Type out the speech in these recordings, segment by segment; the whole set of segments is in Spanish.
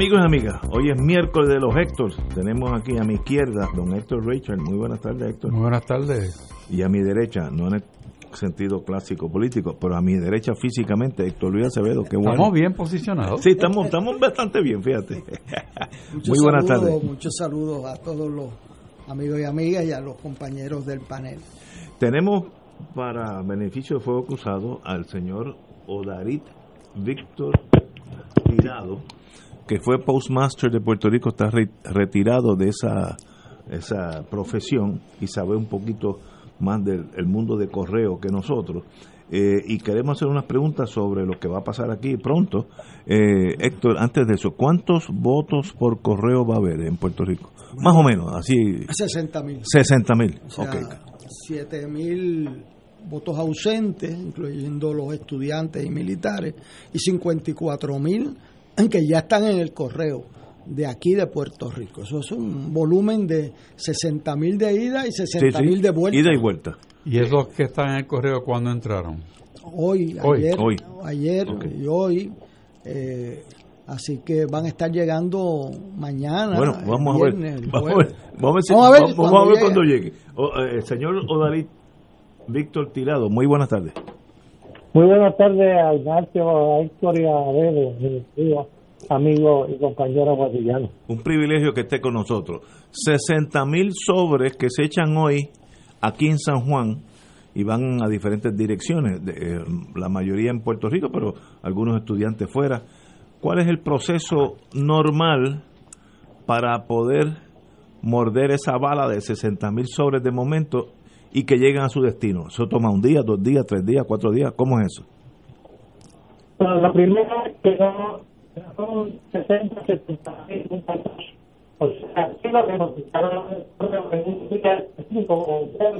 Amigos y amigas, hoy es miércoles de los Héctor. Tenemos aquí a mi izquierda don Héctor Rachel. Muy buenas tardes, Héctor. Muy buenas tardes. Y a mi derecha, no en el sentido clásico político, pero a mi derecha físicamente, Héctor Luis Acevedo. Qué bueno. Estamos bien posicionados. Sí, estamos, estamos bastante bien, fíjate. Muy buenas tardes. Muchos saludos a todos los amigos y amigas y a los compañeros del panel. Tenemos para beneficio de Fuego Cruzado al señor Odarit Víctor Tirado, que fue postmaster de Puerto Rico, está re- retirado de esa, esa profesión y sabe un poquito más del el mundo de correo que nosotros. Eh, y queremos hacer unas preguntas sobre lo que va a pasar aquí pronto. Eh, Héctor, antes de eso, ¿cuántos votos por correo va a haber en Puerto Rico? Más o menos, así, 60 mil. 60 mil. O sea, Ok. 7 mil votos ausentes, incluyendo los estudiantes y militares, y 54 mil que ya están en el correo de aquí de Puerto Rico. Eso es un volumen de 60 mil de ida y Sí, 60 sí, mil de vuelta. Ida y vuelta. ¿Y esos que están en el correo cuándo entraron? Hoy, Hoy, ayer, hoy. ayer y hoy. eh, así que van a estar llegando mañana. Bueno, vamos a ver. viernes, Vamos a ver, vamos a ver, si- Vamos a ver vamos- vamos cuando a ver llegue. cuando llegue. O, eh, señor Odalit Víctor Tirado, muy buenas tardes. Muy buenas tardes a Ignacio, a Héctor y a Bebe, amigos y compañeros guadillanos. Un privilegio que esté con nosotros. 60 mil sobres que se echan hoy aquí en San Juan y van a diferentes direcciones, de, eh, la mayoría en Puerto Rico, pero algunos estudiantes fuera. ¿Cuál es el proceso normal para poder morder esa bala de 60 mil sobres de momento y que lleguen a su destino? ¿Eso toma un día, dos días, tres días, cuatro días? ¿Cómo es eso? Bueno, la primera es que no son 60, 70 mil. O sea, aquí lo que nos quitaron en un día específico, o sea,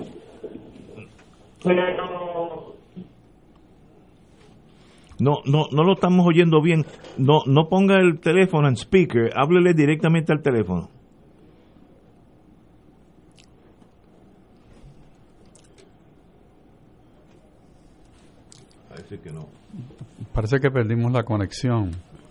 pero No, no, no lo estamos oyendo bien. No, no ponga el teléfono en speaker, háblele directamente al teléfono. Parece que no. Parece que perdimos la conexión.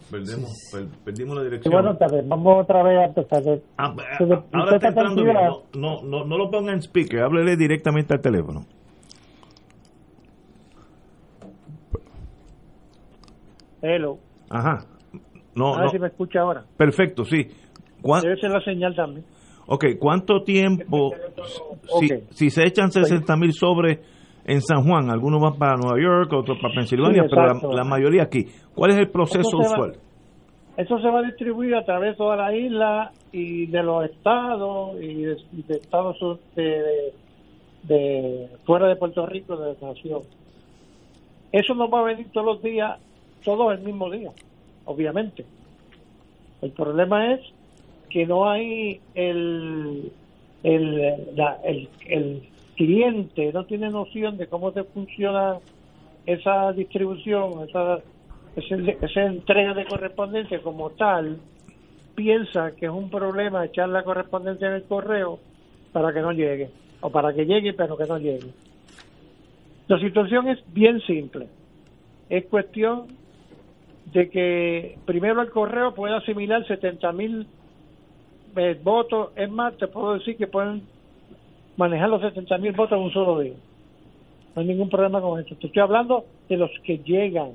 Perdemos, per- perdimos la y dirección. tardes, vamos otra vez a empezar. Ah, ah, Usted- ah, ahora está entrando bien. No, no, no, no lo ponga en speaker, háblele directamente al teléfono. Hello, Ajá. No, a ver no. si me escucha ahora. Perfecto, sí. ¿Cuán- Debe ser la señal también. Ok, ¿cuánto tiempo, si, Ok. si se echan 60 mil sobres en San Juan, algunos van para Nueva York, otros para Pensilvania, Sí, pero la, mayoría aquí, ¿cuál es el proceso Eso va- usual? Eso se va a distribuir a través de toda la isla y de los estados y de, Estados de, de- de fuera de Puerto Rico, de la nación. Eso no va a venir todos los días, todos el mismo día, obviamente. El problema es que no hay el el, la- el, el cliente no tiene noción de cómo se funciona esa distribución, esa, esa entrega de correspondencia como tal, piensa que es un problema echar la correspondencia en el correo para que no llegue, o para que llegue pero que no llegue. La situación es bien simple. Es cuestión de que primero el correo puede asimilar 70 mil eh, votos. Es más, te puedo decir que pueden manejar los 70 mil votos en un solo día. No hay ningún problema con eso. Te estoy hablando de los que llegan.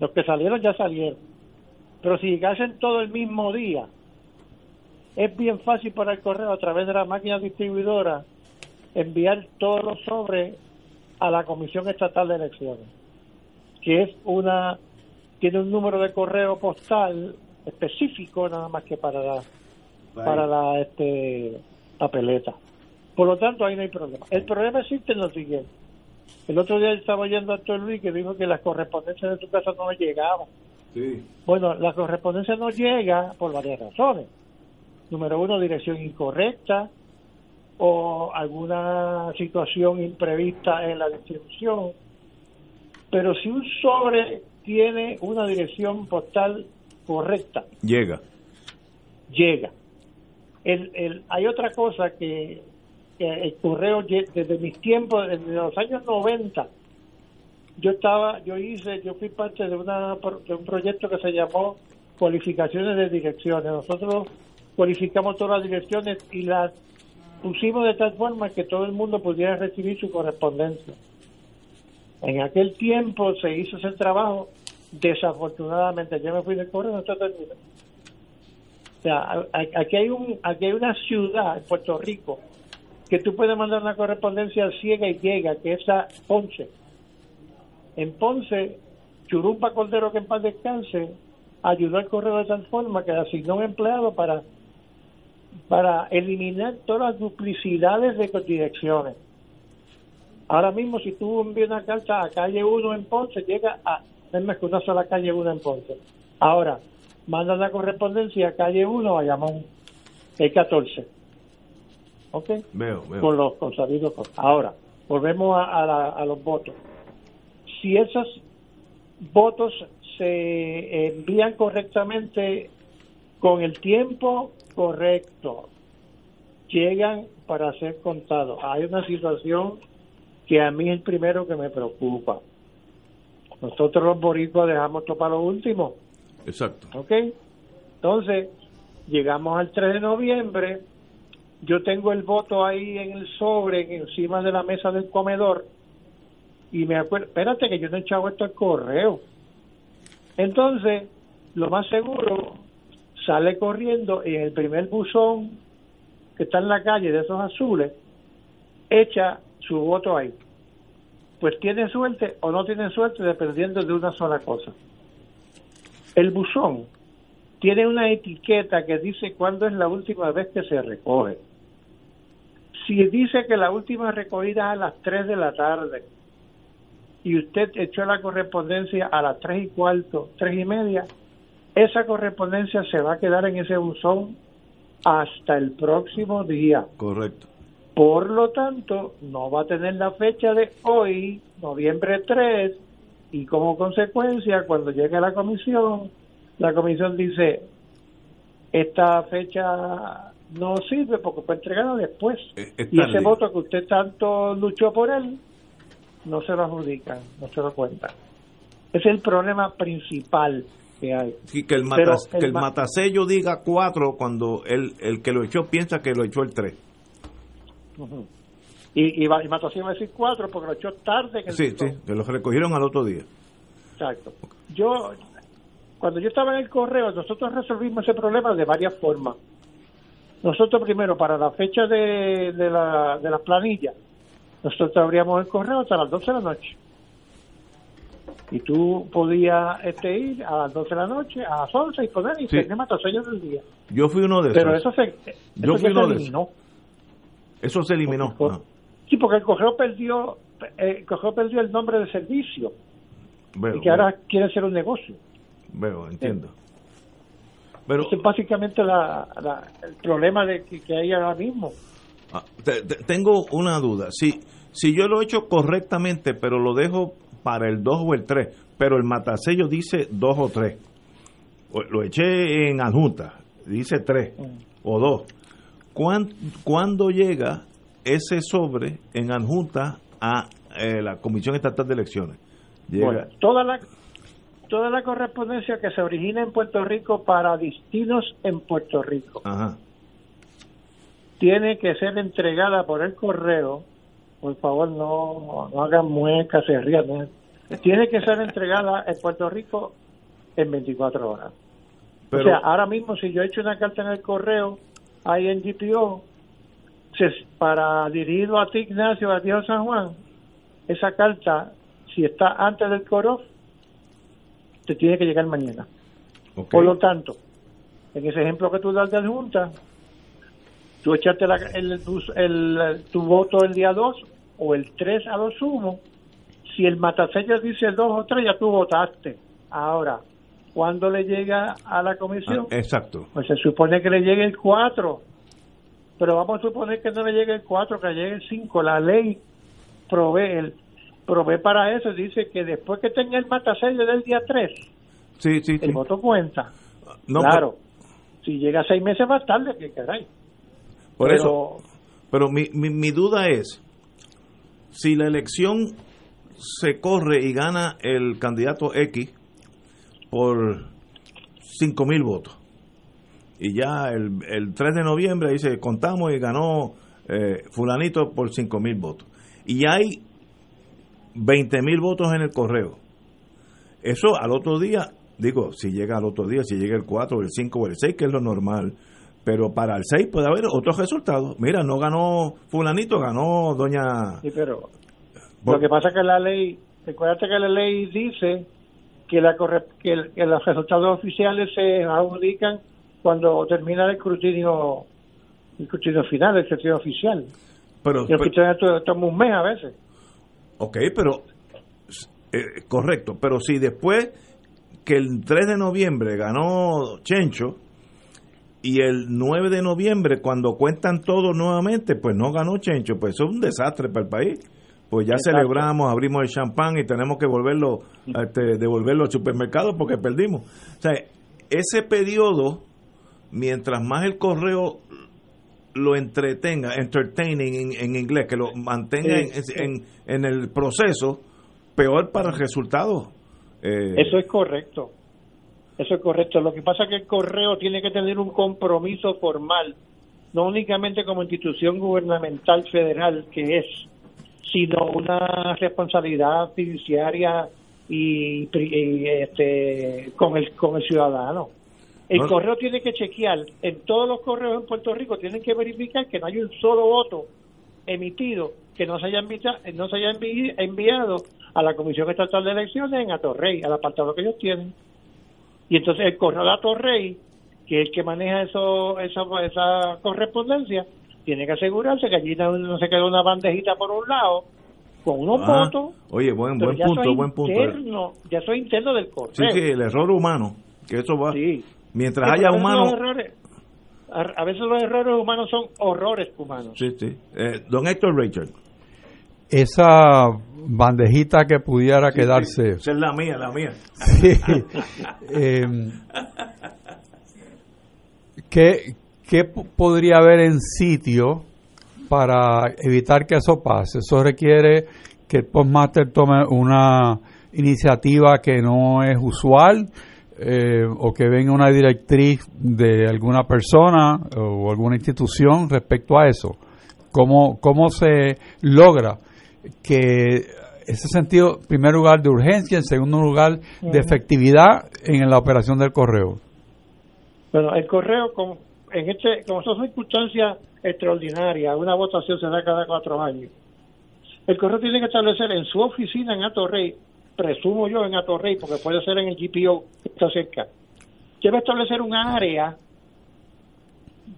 Los que salieron ya salieron. Pero si llegasen todo el mismo día, es bien fácil para el correo a través de la máquina distribuidora enviar todos los sobres a la Comisión Estatal de Elecciones, que es una tiene un número de correo postal específico nada más que para la para la este papeleta. Por lo tanto, ahí no hay problema. El problema existe en lo siguiente. El otro día estaba oyendo a Héctor Luis que dijo que las correspondencias de tu casa no llegaban. Bueno, la correspondencia no llega por varias razones. Número uno, dirección incorrecta o alguna situación imprevista en la distribución. Pero si un sobre tiene una dirección postal correcta, llega. Llega. El, el, hay otra cosa que, el correo desde mis tiempos, desde los años 90, yo estaba, yo hice, yo fui parte de, una, de un proyecto que se llamó cualificaciones de direcciones. Nosotros cualificamos todas las direcciones y las pusimos de tal forma que todo el mundo pudiera recibir su correspondencia. En aquel tiempo se hizo ese trabajo, desafortunadamente, yo me fui de correo, no está terminado. O sea, aquí hay, un, aquí hay una ciudad en Puerto Rico que tú puedes mandar una correspondencia ciega y llega, que es a Ponce en Ponce, Churumpa Cordero, que en paz descanse, ayudó al correo de tal forma que asignó un empleado para, para eliminar todas las duplicidades de direcciones. Ahora mismo, si tú envías una carta a calle 1 en Ponce, llega a, que una sola calle 1 en Ponce. Ahora, manda la correspondencia a calle 1 a Yamón, el 14. ¿Ok? Veo, veo. Con los consabidos. Ahora, volvemos a, a los votos si esos votos se envían correctamente con el tiempo correcto, llegan para ser contados. Hay una situación que a mí es el primero que me preocupa. Nosotros los boricuas dejamos todo para lo último. Exacto. ¿Ok? Entonces, llegamos al 3 de noviembre, yo tengo el voto ahí en el sobre, encima de la mesa del comedor, y me acuerdo, espérate que yo no he echado esto al correo. Entonces, lo más seguro, sale corriendo y en el primer buzón que está en la calle de esos azules, echa su voto ahí. Pues tiene suerte o no tiene suerte dependiendo de una sola cosa. El buzón tiene una etiqueta que dice cuándo es la última vez que se recoge. Si dice que la última recogida es a las 3 de la tarde, y usted echó la correspondencia a las tres y cuarto, tres y media, esa correspondencia se va a quedar en ese buzón hasta el próximo día. Correcto. Por lo tanto, no va a tener la fecha de hoy, noviembre 3, y como consecuencia, cuando llegue la comisión, la comisión dice, esta fecha no sirve porque fue entregada después. Eh, y ese voto que usted tanto luchó por él, no se lo adjudican, no se lo cuentan. es el problema principal que hay. que el, que el matasello diga cuatro cuando el, el que lo echó piensa que lo echó el tres. Y, y, y Matasello va a decir cuatro porque lo echó tarde. Que sí, sí, que lo recogieron al otro día. Exacto. Yo, cuando yo estaba en el correo, nosotros resolvimos ese problema de varias formas. Nosotros primero, para la fecha de, de, la, de las planillas, nosotros abríamos el correo hasta las 12 de la noche. Y tú podías este, ir a las 12 de la noche, a las 11 y poner y tener matasellos del día. Yo fui uno de esos. Pero eso se, Yo fui uno se eliminó. Eso se eliminó. Sí, porque el correo perdió, eh, el correo perdió el nombre de servicio. y que ahora quiere ser un negocio. Veo, entiendo. Pero, Ese es básicamente la, el problema de que, que hay ahora mismo. Ah, tengo una duda. Si, si yo lo he hecho correctamente, pero lo dejo para el 2 o el 3, pero el matasello dice 2 o 3, lo eché en adjunta, dice 3 o 2. ¿Cuándo, llega ese sobre en adjunta a eh, la Comisión Estatal de Elecciones? Llega. toda la toda la correspondencia que se origina en Puerto Rico para destinos en Puerto Rico. Ajá tiene que ser entregada por el correo. Por favor, no, no hagan muecas, se rían. Tiene que ser entregada en Puerto Rico en 24 horas. o sea, ahora mismo si yo he hecho una carta en el correo, ahí en GPO, para dirigido a ti, Ignacio, a ti, San Juan, esa carta, si está antes del coro, te tiene que llegar mañana. Por lo tanto, en ese ejemplo que tú das de adjunta, tú echaste el, tu voto el día 2 o el 3 a lo sumo, si el matasello dice el 2 o 3, ya tú votaste. Ahora, cuando le llega a la comisión? Ah, exacto. Pues se supone que le llegue el 4. Pero vamos a suponer que no le llegue el 4, que le llegue el 5. La ley provee, el, provee para eso. Dice que después que tenga el matasello del día 3, sí, sí, el voto cuenta. No, claro. si llega seis meses más tarde, que caray. Por eso. Pero mi, mi, mi duda es, si la elección se corre y gana el candidato X por 5 mil votos. Y ya el, el 3 de noviembre dice, contamos y ganó eh, fulanito por 5 mil votos. Y hay 20 mil votos en el correo. Eso al otro día, digo, si llega al otro día, si llega el 4, el 5 o el 6, que es lo normal, pero para el 6 puede haber otros resultados. Mira, no ganó fulanito, ganó doña... Sí, pero lo que pasa es que la ley, recuérdate que la ley dice que, la que, los resultados oficiales se adjudican cuando termina el escrutinio, el escrutinio final, el escrutinio oficial. Pero, y el escrutinio toma un mes a veces. Ok, pero eh, correcto, pero si después que el 3 de noviembre ganó Chencho y el 9 de noviembre cuando cuentan todo nuevamente, pues no ganó Chencho, pues eso es un desastre para el país pues ya celebramos, abrimos el champán y tenemos que volverlo, este, devolverlo al supermercado porque perdimos. O sea, ese periodo, mientras más el correo lo entretenga, entertaining en, inglés, que lo mantenga en, en, el proceso, peor para el resultado. Eh, Eso es correcto. Eso es correcto. Lo que pasa es que el correo tiene que tener un compromiso formal, no únicamente como institución gubernamental federal que es, sino una responsabilidad fiduciaria y, este, con el con el ciudadano. El correo tiene que chequear, en todos los correos en Puerto Rico tienen que verificar que no hay un solo voto emitido que no se haya, enviado, no se haya enviado a la Comisión Estatal de Elecciones en Atorrey, al apartado que ellos tienen. Y entonces el correo de Atorrey, que es el que maneja eso, esa, esa correspondencia, tiene que asegurarse que allí no, se quede una bandejita por un lado con unos ah, votos. Oye, buen, buen punto, buen punto. ya soy interno del correo. Sí, sí, el error humano, que eso va. Mientras haya humanos. A, veces los errores humanos son horrores humanos. Sí, sí. Eh, don Héctor Richard. Esa bandejita que pudiera quedarse. Esa es la mía, la mía. eh, ¿qué, ¿qué podría haber en sitio para evitar que eso pase? Eso requiere que el postmaster tome una iniciativa que no es usual eh, o que venga una directriz de alguna persona o alguna institución respecto a eso. ¿Cómo, cómo se logra que ese sentido, en primer lugar, de urgencia, en segundo lugar, de efectividad en la operación del correo? Bueno, el correo, como en este, como son circunstancias extraordinarias, una votación se da cada cuatro años. El correo tiene que establecer en su oficina en Atorrey, presumo yo en Atorrey, porque puede ser en el GPO que está cerca, debe establecer un área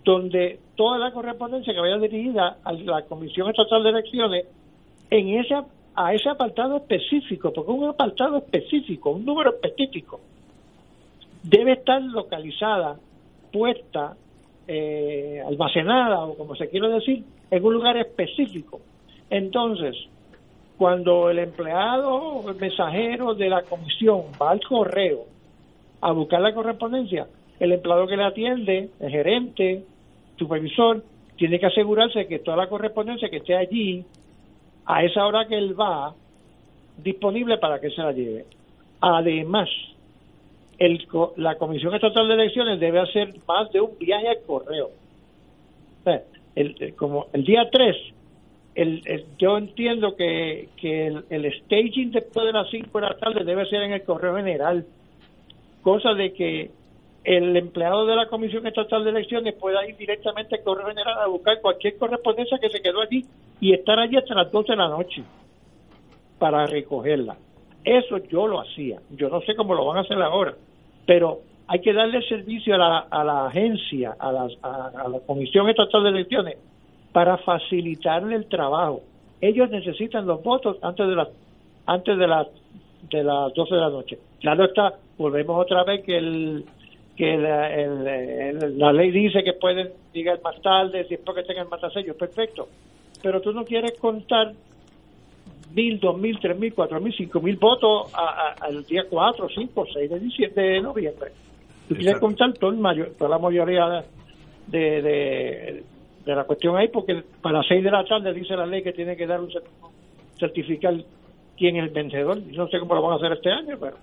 donde toda la correspondencia que vaya dirigida a la Comisión Estatal de Elecciones en ese, a ese apartado específico, porque un apartado específico, un número específico, debe estar localizada, puesta eh, almacenada o como se quiere decir en un lugar específico. Entonces, cuando el empleado o el mensajero de la comisión va al correo a buscar la correspondencia, el empleado que le atiende, el gerente, supervisor, tiene que asegurarse que toda la correspondencia que esté allí, a esa hora que él va, disponible para que se la lleve. Además, el, la Comisión Estatal de Elecciones debe hacer más de un viaje al correo. el, como el día 3, el, yo entiendo que, que el, staging después de las 5 de la tarde debe ser en el correo general, cosa de que el empleado de la Comisión Estatal de Elecciones pueda ir directamente al correo general a buscar cualquier correspondencia que se quedó allí y estar allí hasta las 12 de la noche para recogerla. Eso yo lo hacía. Yo no sé cómo lo van a hacer ahora pero hay que darle servicio a la, a la agencia, a, a, la Comisión Estatal de Elecciones, para facilitarle el trabajo. Ellos necesitan los votos antes de las antes de las de las 12 de la noche. Claro está, volvemos otra vez que el que la, ley dice que pueden llegar más tarde siempre que tengan más sellos, perfecto. Pero tú no quieres contar mil, dos mil, tres mil, cuatro mil, cinco mil votos al día 4, 5, 6 de, diciembre, de noviembre. Tú quieres contar todo mayor, toda la mayoría de, de, la cuestión ahí, porque para las 6 de la tarde dice la ley que tiene que dar un certificado quién es el vencedor. no sé cómo lo van a hacer este año, pero...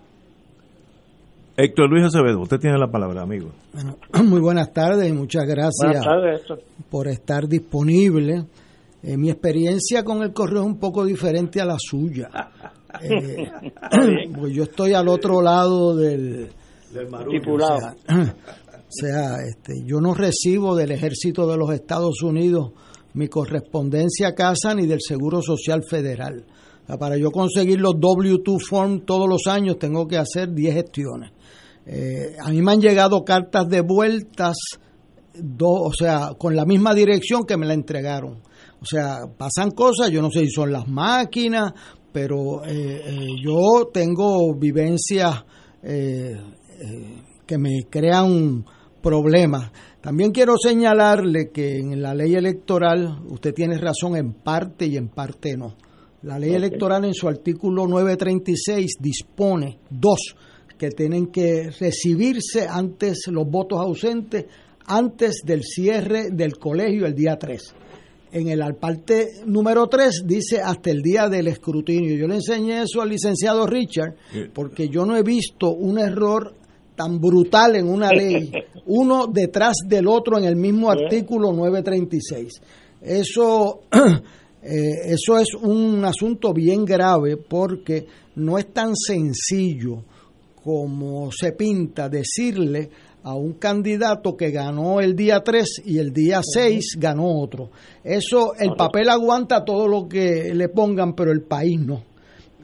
Héctor Luis Acevedo, usted tiene la palabra, amigo. Bueno, muy buenas tardes y muchas gracias por estar disponible. Eh, mi experiencia con el correo es un poco diferente a la suya. Eh, pues yo estoy al otro lado del, del O sea, o sea este, yo no recibo del ejército de los Estados Unidos mi correspondencia a casa ni del Seguro Social Federal para yo conseguir los W2 form todos los años tengo que hacer 10 gestiones. Eh, a mí me han llegado cartas de vueltas, o sea, con la misma dirección que me la entregaron. O sea, pasan cosas, yo no sé si son las máquinas, pero eh, eh, yo tengo vivencias que me crean problemas. También quiero señalarle que en la ley electoral usted tiene razón en parte y en parte no. La ley electoral en su artículo 936 dispone dos que tienen que recibirse antes los votos ausentes antes del cierre del colegio el día 3. En el parte número 3 dice hasta el día del escrutinio. Yo le enseñé eso al licenciado Richard porque yo no he visto un error tan brutal en una ley, uno detrás del otro en el mismo artículo 936. Eso Eh, eso es un asunto bien grave porque no es tan sencillo como se pinta decirle a un candidato que ganó el día 3 y el día 6 ganó otro. Eso, el papel aguanta todo lo que le pongan, pero el país no.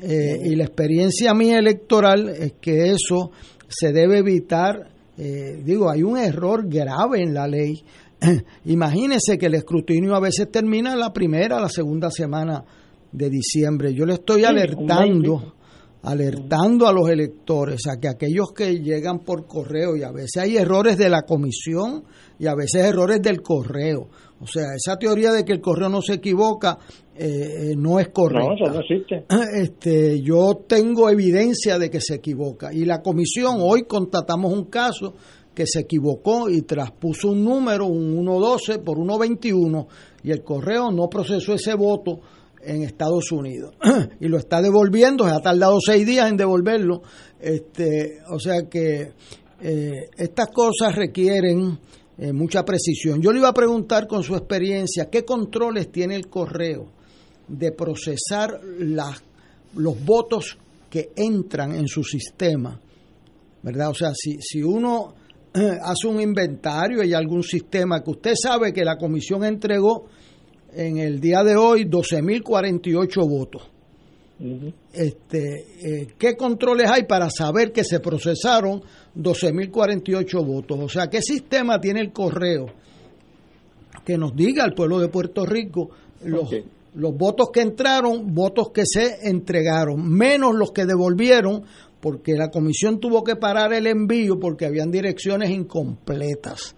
Eh, y la experiencia mía electoral es que eso se debe evitar. Eh, digo, hay un error grave en la ley Imagínese que el escrutinio a veces termina la primera, la segunda semana de diciembre. Yo le estoy alertando, alertando a los electores a que aquellos que llegan por correo, y a veces hay errores de la comisión y a veces errores del correo. O sea, esa teoría de que el correo no se equivoca eh, eh, no es correcta. No, eso no existe. Este, yo tengo evidencia de que se equivoca. Y la comisión, hoy constatamos un caso que se equivocó y traspuso un número, un 1.12 por 1.21, y el correo no procesó ese voto en Estados Unidos y lo está devolviendo, se ha tardado seis días en devolverlo. Este, o sea que eh, estas cosas requieren eh, mucha precisión. Yo le iba a preguntar con su experiencia, ¿qué controles tiene el correo de procesar las, los votos que entran en su sistema? ¿Verdad? O sea, si, si uno hace un inventario y algún sistema que usted sabe que la comisión entregó en el día de hoy 12.048 votos. este, eh, ¿Qué controles hay para saber que se procesaron 12.048 votos? O sea, ¿qué sistema tiene el correo que nos diga al pueblo de Puerto Rico los, los votos que entraron, votos que se entregaron, menos los que devolvieron, porque la comisión tuvo que parar el envío porque habían direcciones incompletas.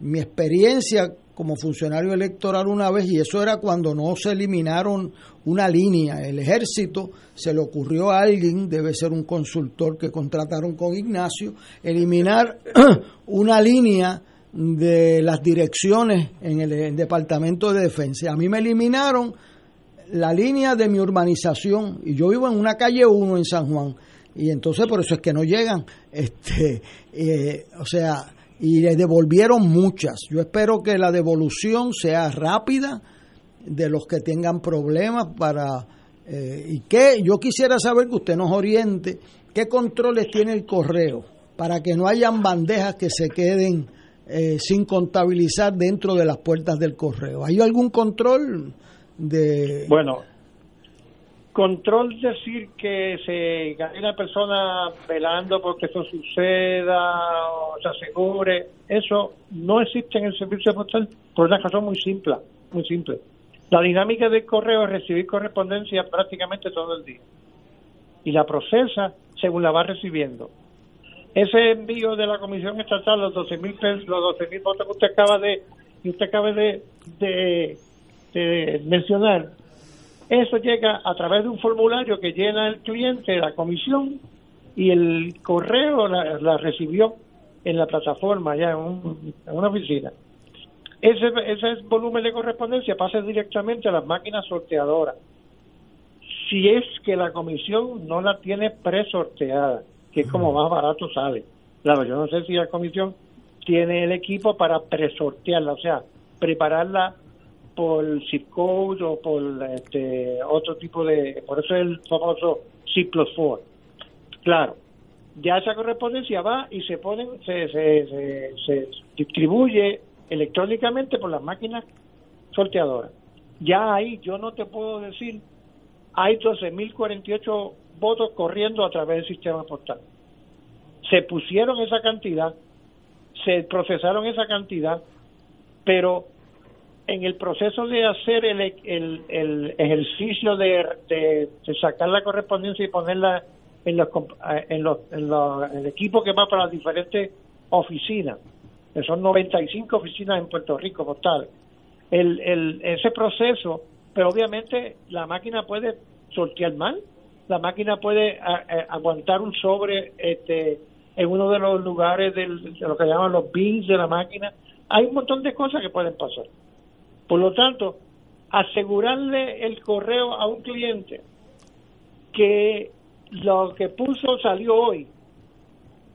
Mi experiencia como funcionario electoral una vez, y eso era cuando no se eliminaron una línea, el ejército, se le ocurrió a alguien, debe ser un consultor que contrataron con Ignacio, eliminar una línea de las direcciones en el, Departamento de Defensa. A mí me eliminaron la línea de mi urbanización y yo vivo en una calle 1 en San Juan y entonces por eso es que no llegan este eh, o sea y le devolvieron muchas. Yo espero que la devolución sea rápida de los que tengan problemas para eh, y que yo quisiera saber que usted nos oriente qué controles tiene el correo para que no hayan bandejas que se queden eh, sin contabilizar dentro de las puertas del correo. Hay algún control de bueno control decir que se gane una persona velando porque eso suceda o se asegure, eso no existe en el servicio postal por una razón muy simple, muy simple. La dinámica del correo es recibir correspondencia prácticamente todo el día. y la procesa según la va recibiendo. Ese envío de la Comisión Estatal, los 12 mil los 12 mil votos que usted acaba de, usted acaba de, de, mencionar, eso llega a través de un formulario que llena el cliente, la comisión, y el correo la, recibió en la plataforma, ya en, una oficina. Ese, ese volumen de correspondencia pasa directamente a las máquinas sorteadoras. Si es que la comisión no la tiene presorteada, que es como más barato sale. Claro, yo no sé si la comisión tiene el equipo para presortearla, o sea, prepararla por zip code o por este otro tipo de, por eso es el famoso C plus 4. Claro, ya esa correspondencia va y se pone, se, se, se, distribuye electrónicamente por las máquinas sorteadoras. Ya ahí yo no te puedo decir, hay 12.048 votos corriendo a través del sistema postal. Se pusieron esa cantidad, se procesaron esa cantidad, pero en el proceso de hacer el, el, el ejercicio de, sacar la correspondencia y ponerla en los, en los, en el equipo que va para las diferentes oficinas, que son 95 oficinas en Puerto Rico postal. El, el, ese proceso, pero obviamente la máquina puede sortear mal, la máquina puede aguantar un sobre este, en uno de los lugares del, de lo que llaman los bins de la máquina. Hay un montón de cosas que pueden pasar. Por lo tanto, asegurarle el correo a un cliente que lo que puso salió hoy,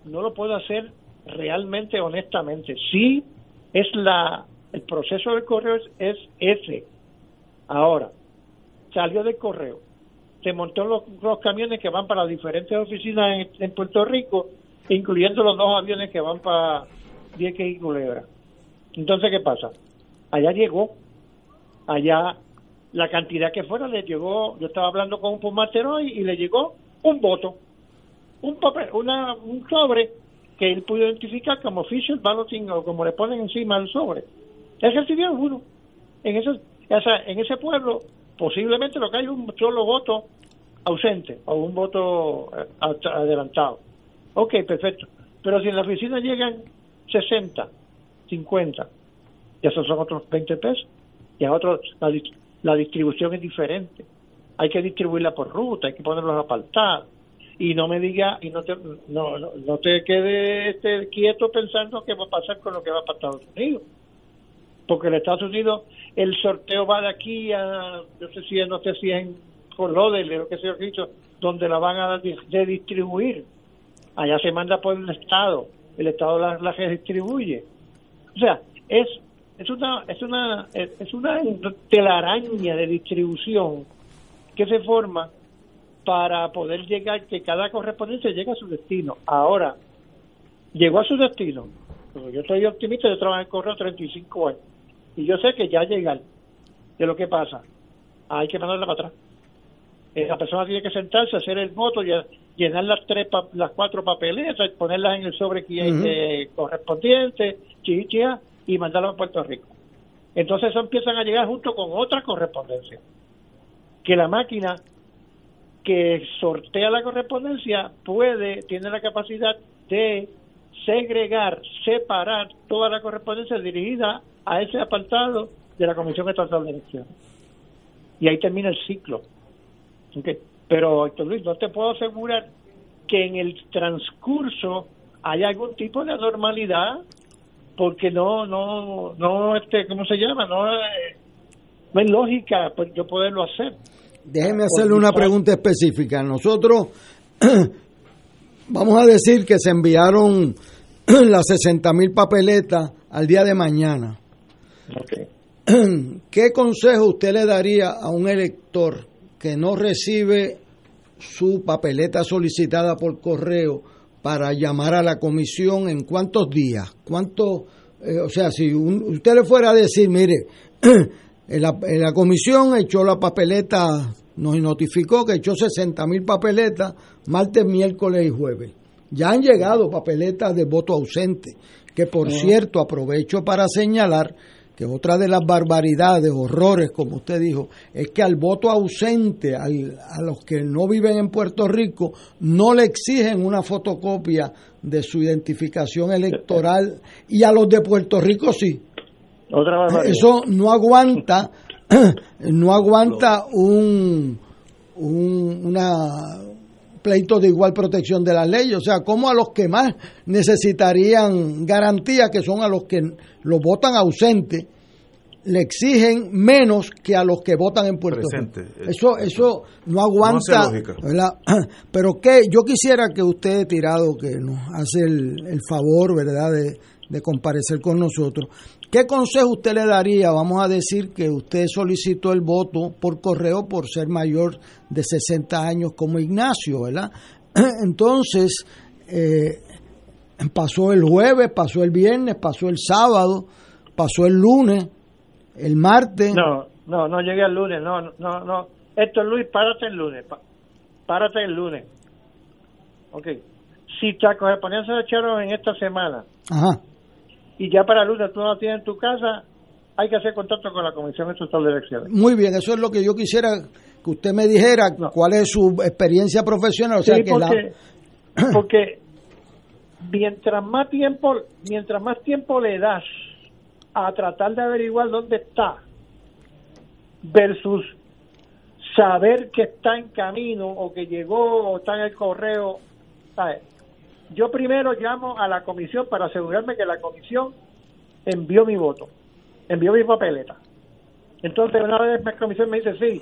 no lo puedo hacer realmente honestamente. Sí, es la el proceso del correo es, ese. Ahora, salió del correo, se montó los, los camiones que van para diferentes oficinas en, Puerto Rico, incluyendo los dos aviones que van para Vieques y Culebra. Entonces, ¿qué pasa? Allá llegó, allá la cantidad que fuera le llegó, yo estaba hablando con un pomaster hoy y le llegó un voto, un papel, una, un sobre que él pudo identificar como official balloting o como le ponen encima del sobre. Él recibió uno. En ese, en ese pueblo posiblemente lo que hay es un solo voto ausente o un voto eh, adelantado. Ok, perfecto. Pero si en la oficina llegan 60, 50, ya esos son otros 20 pesos. Y a otros la, la distribución es diferente hay que distribuirla por ruta, hay que ponerlos apartados. Y no me diga, y no te, no, no, te quede este, quieto pensando qué va a pasar con lo que va para Estados Unidos. Porque en Estados Unidos el sorteo va de aquí a, no sé si, no sé si en por lo que se ha dicho, donde la van a de distribuir. Allá se manda por el Estado, el Estado la, la distribuye. O sea, es es una es una es una telaraña de distribución que se forma para poder llegar, que cada correspondencia llegue a su destino. Ahora, llegó a su destino. yo soy optimista, yo trabajo en correo 35 años. Y yo sé que ya llega de lo que pasa. Hay que mandarla para atrás. Eh, la persona tiene que sentarse, hacer el voto, llenar las tres, las cuatro papeletas, ponerlas en el sobre que uh correspondiente, chichia, y mandarlo a Puerto Rico. Entonces eso empiezan a llegar junto con otras correspondencias que la máquina que sortea la correspondencia puede, tiene la capacidad de segregar, separar toda la correspondencia dirigida a ese apartado de la Comisión Estatal de Elecciones. Y ahí termina el ciclo. Pero, Héctor Luis, no te puedo asegurar que en el transcurso haya algún tipo de anormalidad, porque no, no, no, este, ¿cómo se llama? No, eh, no es lógica pues, yo poderlo hacer. Déjeme hacerle una pregunta específica. Nosotros vamos a decir que se enviaron las 60 mil papeletas al día de mañana. ¿Qué consejo usted le daría a un elector que no recibe su papeleta solicitada por correo para llamar a la comisión en cuántos días? ¿Cuánto, eh, o sea, si usted le fuera a decir, mire, En la, comisión echó la papeleta, nos notificó que echó 60 mil papeletas martes, miércoles y jueves. Ya han llegado papeletas de voto ausente, que por cierto aprovecho para señalar que otra de las barbaridades, horrores, como usted dijo, es que al voto ausente, a los que no viven en Puerto Rico, no le exigen una fotocopia de su identificación electoral y a los de Puerto Rico sí. Otra Eso no aguanta, no aguanta un, un una de igual protección de la ley, o sea, como a los que más necesitarían garantía, que son a los que lo votan ausente, le exigen menos que a los que votan en Puerto Rico. Eso, eso no aguanta, Pero que yo quisiera que usted, tirado, que nos hace el, favor, ¿verdad?, de, de comparecer con nosotros, ¿Qué consejo usted le daría? Vamos a decir que usted solicitó el voto por correo por ser mayor de 60 años como Ignacio, ¿verdad? Entonces, eh, pasó el jueves, pasó el viernes, pasó el sábado, pasó el lunes, el martes. No, no, no llegué el lunes, no, no, no. Esto Luis, párate el lunes, párate el lunes. Ok. Si te correspondencia de echaron en esta semana, Ajá y ya para el lunes tú no tienes en tu casa, hay que hacer contacto con la Comisión Estatal de Elecciones. Muy bien, eso es lo que yo quisiera que usted me dijera, cuál es su experiencia profesional. O sea, que porque, porque mientras más tiempo, mientras más tiempo le das a tratar de averiguar dónde está, versus saber que está en camino o que llegó o está en el correo, ¿sabes? Yo primero llamo a la comisión para asegurarme que la comisión envió mi voto, envió mi papeleta. Entonces una vez la comisión me dice, sí,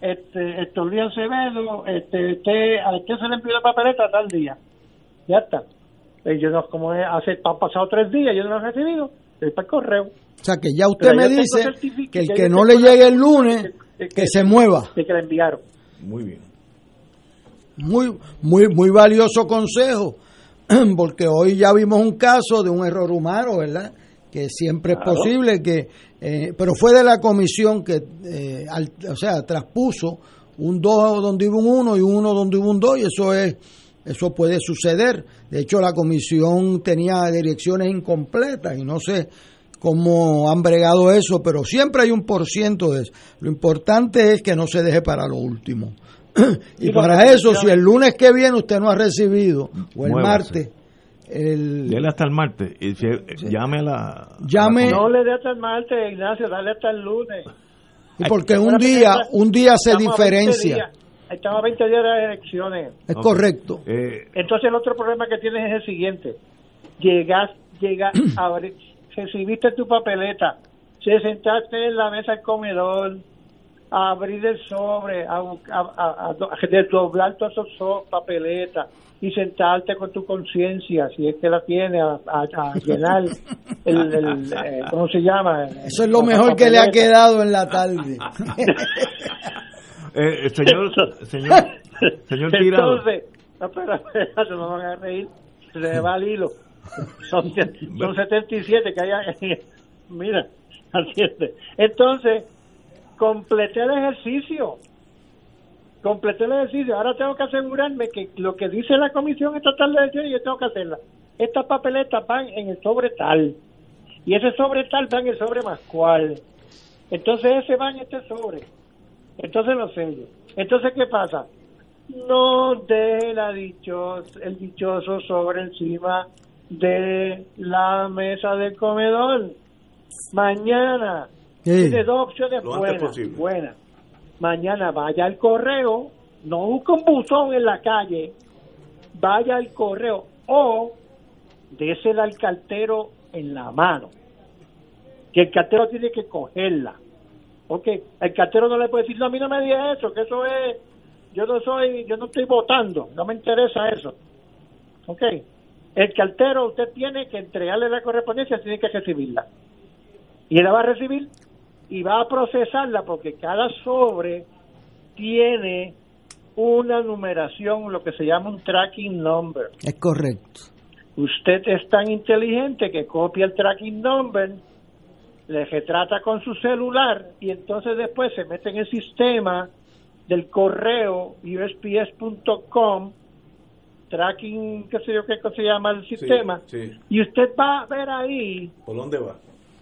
este, este Luis Acevedo, este, este, a usted se le envió la papeleta tal día. Ya está. Y yo no, como hace, han pasado tres días, yo no lo he recibido, es para el correo. O sea que ya usted me dice que el que no le llegue el lunes, que, se mueva. Que, que le enviaron. Muy bien. Muy, muy, muy valioso consejo porque hoy ya vimos un caso de un error humano, ¿verdad? Que siempre es posible que, eh, pero fue de la comisión que, eh, o sea, traspuso un 2 donde hubo un 1 y un 1 donde hubo un 2 y eso es, eso puede suceder. De hecho, la comisión tenía direcciones incompletas y no sé cómo han bregado eso, pero siempre hay un por ciento de eso. Lo importante es que no se deje para lo último. Y para eso, si el lunes que viene usted no ha recibido, o el martes, el... Dele hasta el martes. Y llame a la. Llame. No le dé hasta el martes, Ignacio, dale hasta el lunes. porque un día, un día se diferencia. Estamos a 20 días de elecciones. Es correcto. Eh, Entonces, el otro problema que tienes es el siguiente: llegas, llegas, a recibiste tu papeleta, se sentaste en la mesa del comedor a abrir el sobre, a, a, a, desdoblar todas esas papeletas y sentarte con tu conciencia, si es que la tiene, a, llenar el, el, eh, ¿cómo se llama? Eso es lo mejor que le ha quedado en la tarde. eh, señor, señor, señor Tirado. Entonces, no, espera, se me van a reír, se me va el hilo. Son, son 77 que hay, mira, atiende. Entonces, completé el ejercicio. Completé el ejercicio. Ahora tengo que asegurarme que lo que dice la Comisión Estatal de Elecciones yo tengo que hacerla. Estas papeletas van en el sobre tal. Y ese sobre tal va en el sobre más cual. Entonces ese va en este sobre. Entonces lo sello. Entonces, ¿qué pasa? No deje la dichos, el dichoso sobre encima de la mesa del comedor. Mañana tiene dos opciones buenas. Mañana vaya al correo, no busque un buzón en la calle, vaya al correo o désela al cartero en la mano. Que el cartero tiene que cogerla. Ok, el cartero no le puede decir, no, a mí no me diga eso, que eso es, yo no soy, yo no estoy votando, no me interesa eso. Ok, el cartero usted tiene que entregarle la correspondencia, tiene que recibirla. Y él la va a recibir y va a procesarla porque cada sobre tiene una numeración, lo que se llama un tracking number. Es correcto. Usted es tan inteligente que copia el tracking number, le retrata con su celular y entonces después se mete en el sistema del correo usps.com tracking, qué sé yo qué se llama el sistema, y usted va a ver ahí ¿Por dónde va?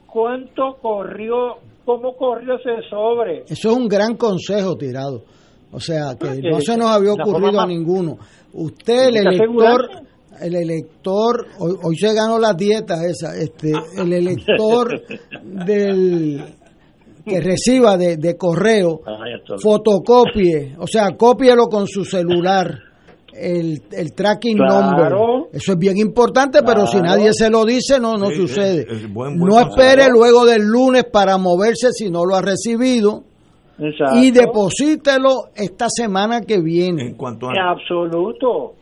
cuánto corrió, cómo corrió ese sobre. Eso es un gran consejo tirado. O sea, que Porque no se nos había la ocurrido a ninguno. Usted, el elector, el elector, hoy, hoy se ganó las dietas esa, este, el elector del que reciba de, de correo, fotocopie, o sea, cópielo con su celular. El, el tracking Claro. number. Eso es bien importante, pero si nadie se lo dice, no, no Sí, sucede. es- es buen- buen no consejo. espere luego del lunes para moverse si no lo ha recibido Exacto. y deposítelo esta semana que viene. En cuanto En a... absoluto.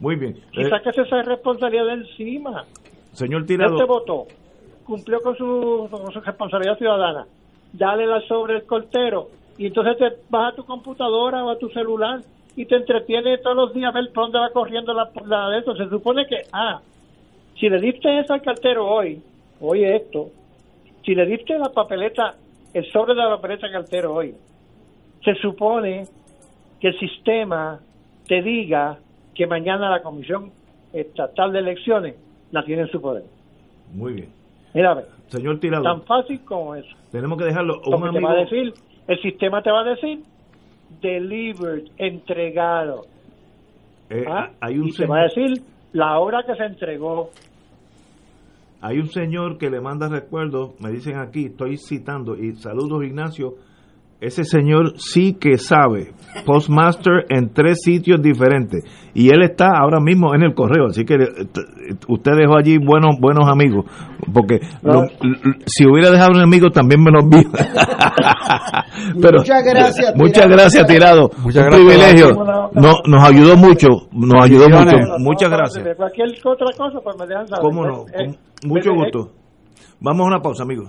Muy bien. Y Eh, sáquese esa responsabilidad de encima. señor Él Tirado, te votó, cumplió con su, con su responsabilidad ciudadana. Dale la sobre el cortero y entonces te vas a tu computadora o a tu celular y te entretiene todos los días a ver por dónde va corriendo la, la de eso. Se supone que, ah, si le diste eso al cartero hoy, oye esto, si le diste la papeleta, el sobre de la papeleta al cartero hoy, se supone que el sistema te diga que mañana la Comisión Estatal de Elecciones la tiene en su poder. muy bien. Mira, a ver, Señor Tirado, tan fácil como eso. tenemos que dejarlo. Un te amigo, va a decir, el sistema te va a decir, delivered, entregado. eh, ¿ah? hay, un y te va a decir la hora que se entregó. hay un señor que le manda recuerdos, me dicen aquí, estoy citando, y saludos Ignacio, ese señor sí que sabe, postmaster en tres sitios diferentes, y él está ahora mismo en el correo, así que eh, usted dejó allí buenos buenos amigos, porque lo- l- si hubiera dejado un amigo también me lo envío. Pero, Muchas gracias, Muchas Tirado. gracias, Tirado. Muchas un gracias. privilegio. No, nos ayudó mucho, nos ayudó mucho. Muchas gracias. De cualquier otra cosa, pues me dejan saber. ¿Cómo no? Eh, Con mucho eh, gusto. Vamos a una pausa, amigos.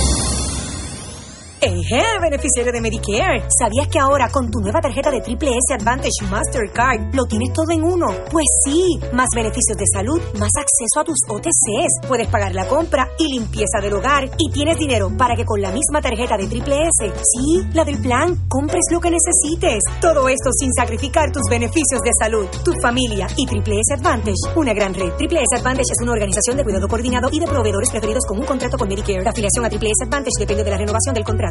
Eje, beneficiario de Medicare. ¿Sabías que ahora con tu nueva tarjeta de Triple S Advantage Mastercard lo tienes todo en uno? Pues sí, más beneficios de salud, más acceso a tus OTCs, puedes pagar la compra y limpieza del hogar y tienes dinero para que con la misma tarjeta de Triple S, sí, la del plan, compres lo que necesites. Todo esto sin sacrificar tus beneficios de salud, tu familia y Triple S Advantage, una gran red. Triple S Advantage es una organización de cuidado coordinado y de proveedores preferidos con un contrato con Medicare. La afiliación a Triple S Advantage depende de la renovación del contrato.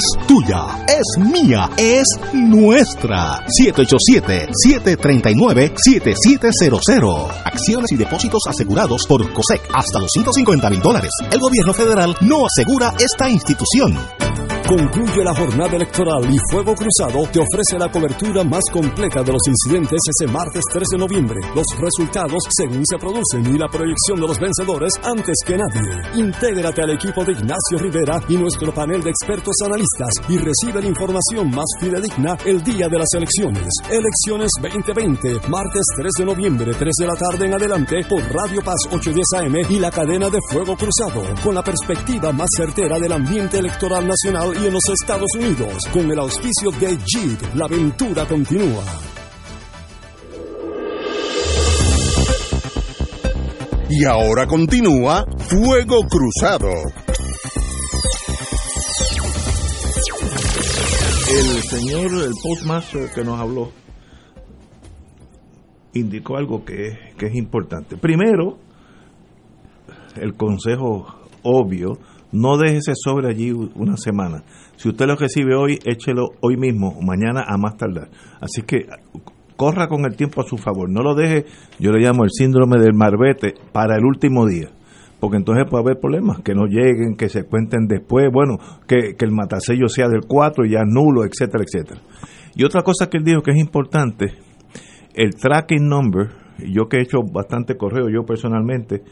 Es tuya, es mía, es nuestra. 787-739-7700. Acciones y depósitos asegurados por COSEC hasta 250 mil dólares. El gobierno federal no asegura esta institución. Concluye la jornada electoral y Fuego Cruzado te ofrece la cobertura más completa de los incidentes ese martes 3 de noviembre. Los resultados según se producen y la proyección de los vencedores antes que nadie. Intégrate al equipo de Ignacio Rivera y nuestro panel de expertos analistas y recibe la información más fidedigna el día de las elecciones. Elecciones 2020, martes 3 de noviembre, 3 de la tarde en adelante por Radio Paz 810 AM y la cadena de Fuego Cruzado, con la perspectiva más certera del ambiente electoral nacional y en los Estados Unidos, con el auspicio de Jeep. La aventura continúa. Y ahora continúa Fuego Cruzado. El señor, el postmaster que nos habló, indicó algo que, que es importante. Primero, el consejo obvio, no deje ese sobre allí una semana. Si usted lo recibe hoy, échelo hoy mismo, mañana a más tardar. Así que corra con el tiempo a su favor. No lo deje, yo le llamo el síndrome del marbete, para el último día. Porque entonces puede haber problemas, que no lleguen, que se cuenten después, bueno, que, que el matasello sea del 4 y ya nulo, etcétera, etcétera. Y otra cosa que él dijo que es importante, el tracking number, yo que he hecho bastante correo yo personalmente,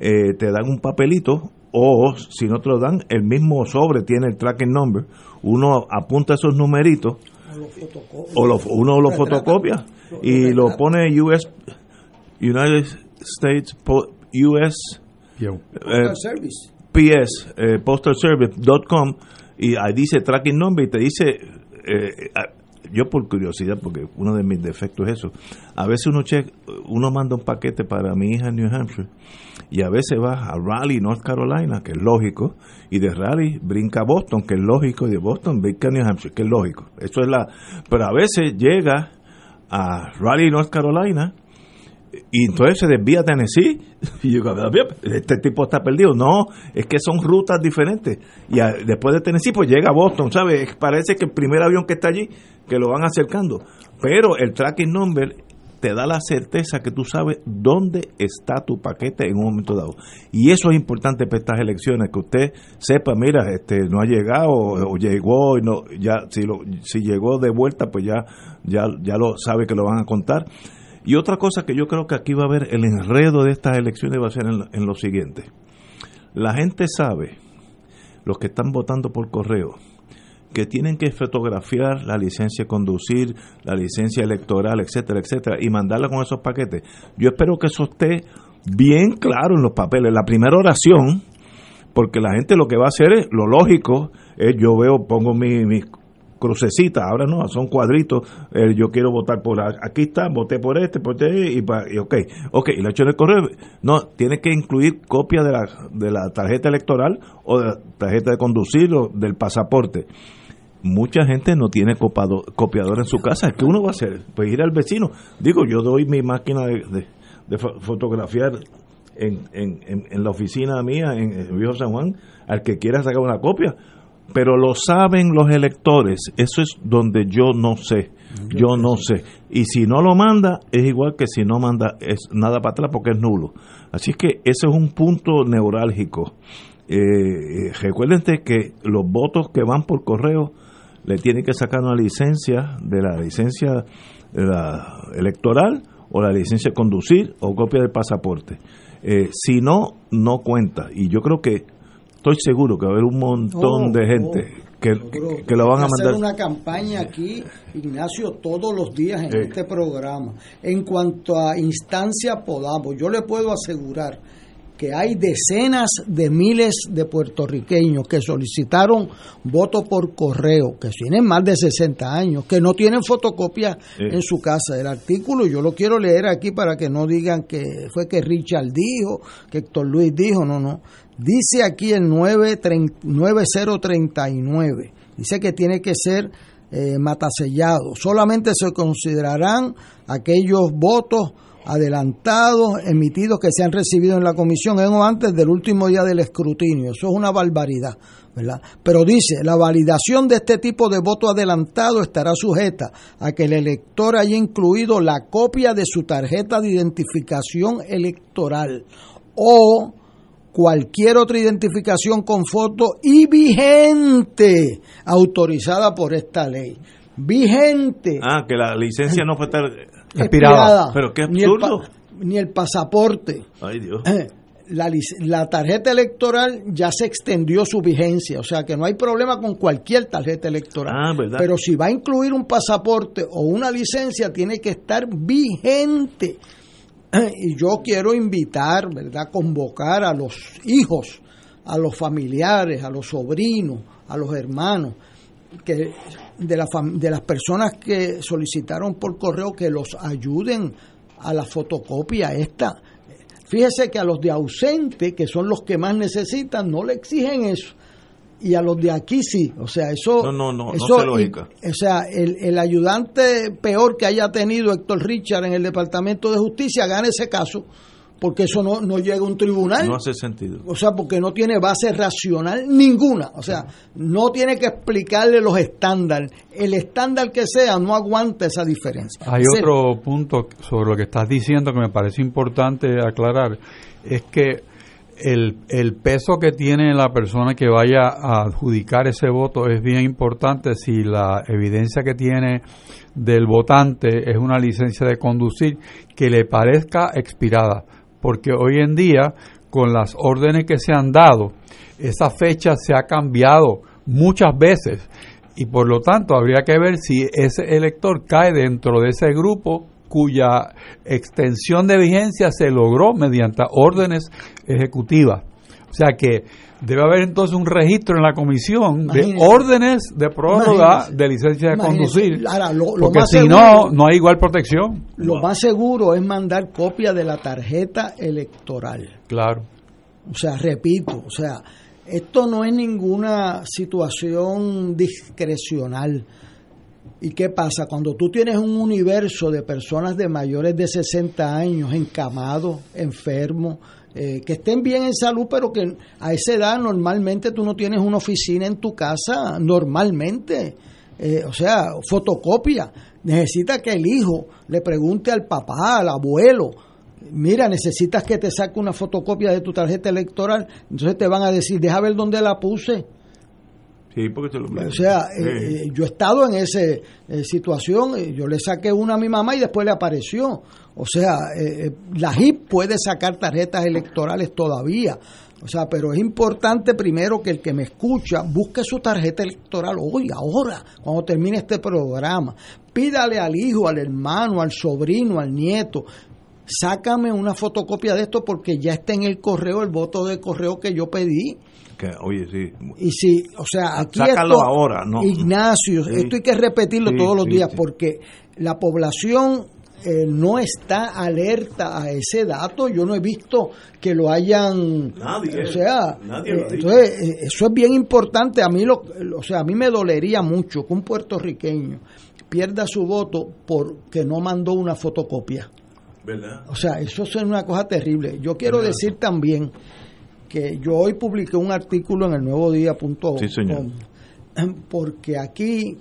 eh, te dan un papelito o si no te lo dan, el mismo sobre tiene el tracking number, uno apunta esos numeritos o lo, uno lo fotocopia y lo pone US United States US Yo. eh, Service. PS, eh, postalservice.com, y ahí dice tracking number y te dice, eh, yo por curiosidad, porque uno de mis defectos es eso, a veces uno, che- uno manda un paquete para mi hija en New Hampshire y a veces va a Raleigh, North Carolina, que es lógico, y de Raleigh brinca a Boston, que es lógico, y de Boston brinca a New Hampshire, que es lógico. Eso es la... Pero a veces llega a Raleigh, North Carolina, y entonces se desvía a Tennessee. Y yo digo, este tipo está perdido. No, es que son rutas diferentes. Y a- después de Tennessee, pues llega a Boston, ¿sabes? Parece que el primer avión que está allí, que lo van acercando. Pero el tracking number te da la certeza que tú sabes dónde está tu paquete en un momento dado. Y eso es importante para estas elecciones, que usted sepa, mira, este no ha llegado o, llegó y no ya si lo si llegó de vuelta, pues ya ya ya lo sabe que lo van a contar. Y otra cosa que yo creo que aquí va a haber el enredo de estas elecciones va a ser en, lo- en lo siguiente. La gente sabe, los que están votando por correo, que tienen que fotografiar la licencia de conducir, la licencia electoral, etcétera, etcétera, y mandarla con esos paquetes. Yo espero que eso esté bien claro en los papeles. La primera oración, porque la gente lo que va a hacer es, lo lógico, es yo veo, pongo mi, mi crucecita, ahora no, son cuadritos, eh, yo quiero votar por, aquí está, voté por este, por este, y, y ok, ok, y la hecho en el correo, no, tiene que incluir copia de la, de la tarjeta electoral o de la tarjeta de conducir o del pasaporte. Mucha gente no tiene copado- copiador en su casa. ¿Qué uno va a hacer? Pues ir al vecino. Digo, yo doy mi máquina de, de- de fo- fotografiar en, en, en- en la oficina mía en, en Viejo San Juan al que quiera sacar una copia. Pero lo saben los electores. Eso es donde yo no sé. Yo no sé. Y si no lo manda, es igual que si no manda, es nada para atrás porque es nulo. Así que ese es un punto neurálgico. Eh, eh, recuerden que los votos que van por correo le tienen que sacar una licencia de la licencia de la electoral o la licencia de conducir o copia del pasaporte. Eh, si no, no cuenta. Y yo creo que estoy seguro que va a haber un montón Oh, de gente oh. que, que, que lo van a que hacer mandar. una campaña aquí, Ignacio, todos los días en Eh. este programa. En cuanto a instancia podamos, yo le puedo asegurar que hay decenas de miles de puertorriqueños que solicitaron voto por correo, que tienen más de 60 años, que no tienen fotocopia Sí. en su casa. El artículo yo lo quiero leer aquí para que no digan que fue que Richard dijo, que Héctor Luis dijo, no, no. Dice aquí el 930 9039, dice que tiene que ser eh, matasellado. Solamente se considerarán aquellos votos adelantados, emitidos que se han recibido en la comisión en o antes del último día del escrutinio. Eso es una barbaridad, ¿verdad? Pero dice, la validación de este tipo de voto adelantado estará sujeta a que el elector haya incluido la copia de su tarjeta de identificación electoral o cualquier otra identificación con foto y vigente autorizada por esta ley. Vigente. Ah, que la licencia no puede estar. Expirada. Pero qué Ni el, absurdo. pa- ni el pasaporte. Ay, Dios. La, lic- la tarjeta electoral ya se extendió su vigencia, o sea que no hay problema con cualquier tarjeta electoral. Ah, ¿verdad? Pero si va a incluir un pasaporte o una licencia, tiene que estar vigente. Y yo quiero invitar, ¿verdad? Convocar a los hijos, a los familiares, a los sobrinos, a los hermanos, que de, la de las personas que solicitaron por correo que los ayuden a la fotocopia esta. Fíjese que a los de ausente, que son los que más necesitan, no le exigen eso. Y a los de aquí sí. O sea, eso. No, no, no, eso, se lógica. y- o sea, el, el ayudante peor que haya tenido Héctor Richard en el Departamento de Justicia gana ese caso, porque eso no, no llega a un tribunal. No hace sentido. O sea, porque no tiene base racional ninguna. O sea, no tiene que explicarle los estándares. El estándar que sea no aguanta esa diferencia. Hay otro punto sobre lo que estás diciendo que me parece importante aclarar, es que el, peso que tiene la persona que vaya a adjudicar ese voto es bien importante. Si la evidencia que tiene del votante es una licencia de conducir que le parezca expirada, porque hoy en día con las órdenes que se han dado, esa fecha se ha cambiado muchas veces. Y por lo tanto habría que ver si ese elector cae dentro de ese grupo cuya extensión de vigencia se logró mediante órdenes ejecutivas. O sea que debe haber entonces un registro en la comisión de órdenes de prórroga de licencia de Imagínese. conducir. Ahora, lo- lo porque si no, no hay igual protección. Lo más seguro es mandar copia de la tarjeta electoral. Claro. O sea, repito, o sea, esto no es ninguna situación discrecional. ¿Y qué pasa? Cuando tú tienes un universo de personas de mayores de 60 años, encamados, enfermos, eh, que estén bien en salud, pero que a esa edad normalmente tú no tienes una oficina en tu casa, normalmente. Eh, o sea, fotocopia. Necesita que el hijo le pregunte al papá, al abuelo, mira, necesitas que te saque una fotocopia de tu tarjeta electoral. Entonces te van a decir, deja ver dónde la puse. Sí, porque te lo O sea, Sí. eh, eh, yo he estado en esa situación, eh, yo le saqué una a mi mamá y después le apareció. O sea, eh, la JIP puede sacar tarjetas electorales todavía. O sea, pero es importante primero que el que me escucha busque su tarjeta electoral hoy, ahora, cuando termine este programa. Pídale al hijo, al hermano, al sobrino, al nieto. Sácame una fotocopia de esto porque ya está en el correo, el voto de correo que yo pedí. Que, oye, sí. Y si, o sea, aquí Sácalo esto- ahora, ¿no? Ignacio, Sí. esto hay que repetirlo Sí, todos los sí, días sí. porque la población eh, no está alerta a ese dato. Yo no he visto que lo hayan, Nadie, o sea, nadie lo eh, entonces eh, eso es bien importante. A mí lo, o sea, a mí me dolería mucho que un puertorriqueño pierda su voto porque no mandó una fotocopia. ¿Verdad? O sea, eso es una cosa terrible. Yo quiero Verdad. decir también que yo hoy publiqué un artículo en el nuevo día.com Sí, porque aquí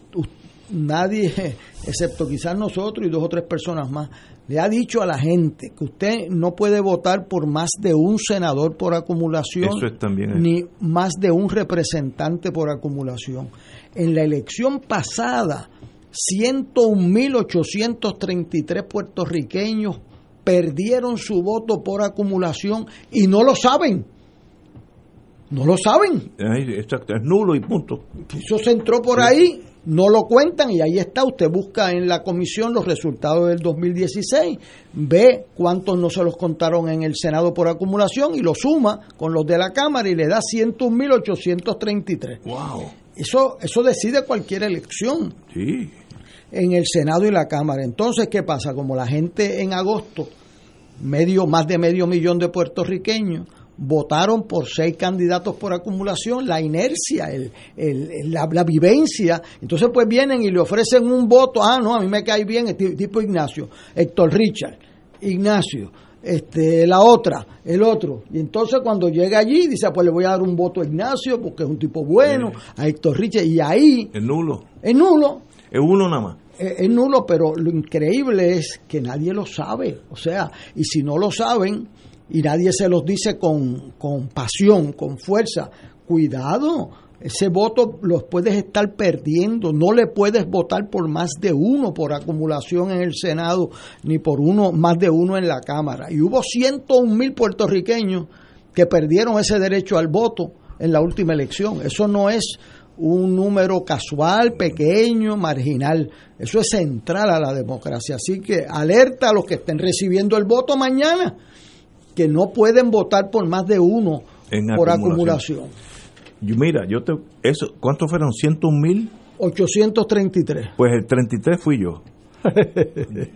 nadie, excepto quizás nosotros y dos o tres personas más, le ha dicho a la gente que usted no puede votar por más de un senador por acumulación Eso es también. ni más de un representante por acumulación. En la elección pasada, 101.833 puertorriqueños perdieron su voto por acumulación y no lo saben. No lo saben. Exacto, es nulo y punto. Eso se entró por ahí, no lo cuentan y ahí está. Usted busca en la comisión los resultados del 2016, ve cuántos no se los contaron en el Senado por acumulación y lo suma con los de la Cámara y le da 101.833. Wow. Eso, eso decide cualquier elección Sí. en el Senado y la Cámara. Entonces, ¿qué pasa? Como la gente en agosto, medio, más de medio millón de puertorriqueños, votaron por seis candidatos por acumulación, la inercia, el, el- la, la vivencia, entonces pues vienen y le ofrecen un voto, ah, no, a mí me cae bien el ti- tipo Ignacio, Héctor Richard, Ignacio, este, la otra, el otro, y entonces cuando llega allí dice, "Ah, pues le voy a dar un voto a Ignacio porque es un tipo bueno, a Héctor Richard, y ahí Es nulo. es nulo, Es uno nada más. es nulo, pero lo increíble es que nadie lo sabe. O sea, y si no lo saben y nadie se los dice con, con pasión, con fuerza, cuidado, ese voto los puedes estar perdiendo. No le puedes votar por más de uno por acumulación en el Senado, ni por uno más de uno en la Cámara. Y hubo 101 mil puertorriqueños que perdieron ese derecho al voto en la última elección. Eso no es un número casual, pequeño, marginal. Eso es central a la democracia. Así que alerta a los que estén recibiendo el voto mañana, que no pueden votar por más de uno En por acumulación. acumulación. Yo, mira, yo te. Eso, ¿Cuántos fueron? ¿101 mil? 833. Pues el 33 fui yo.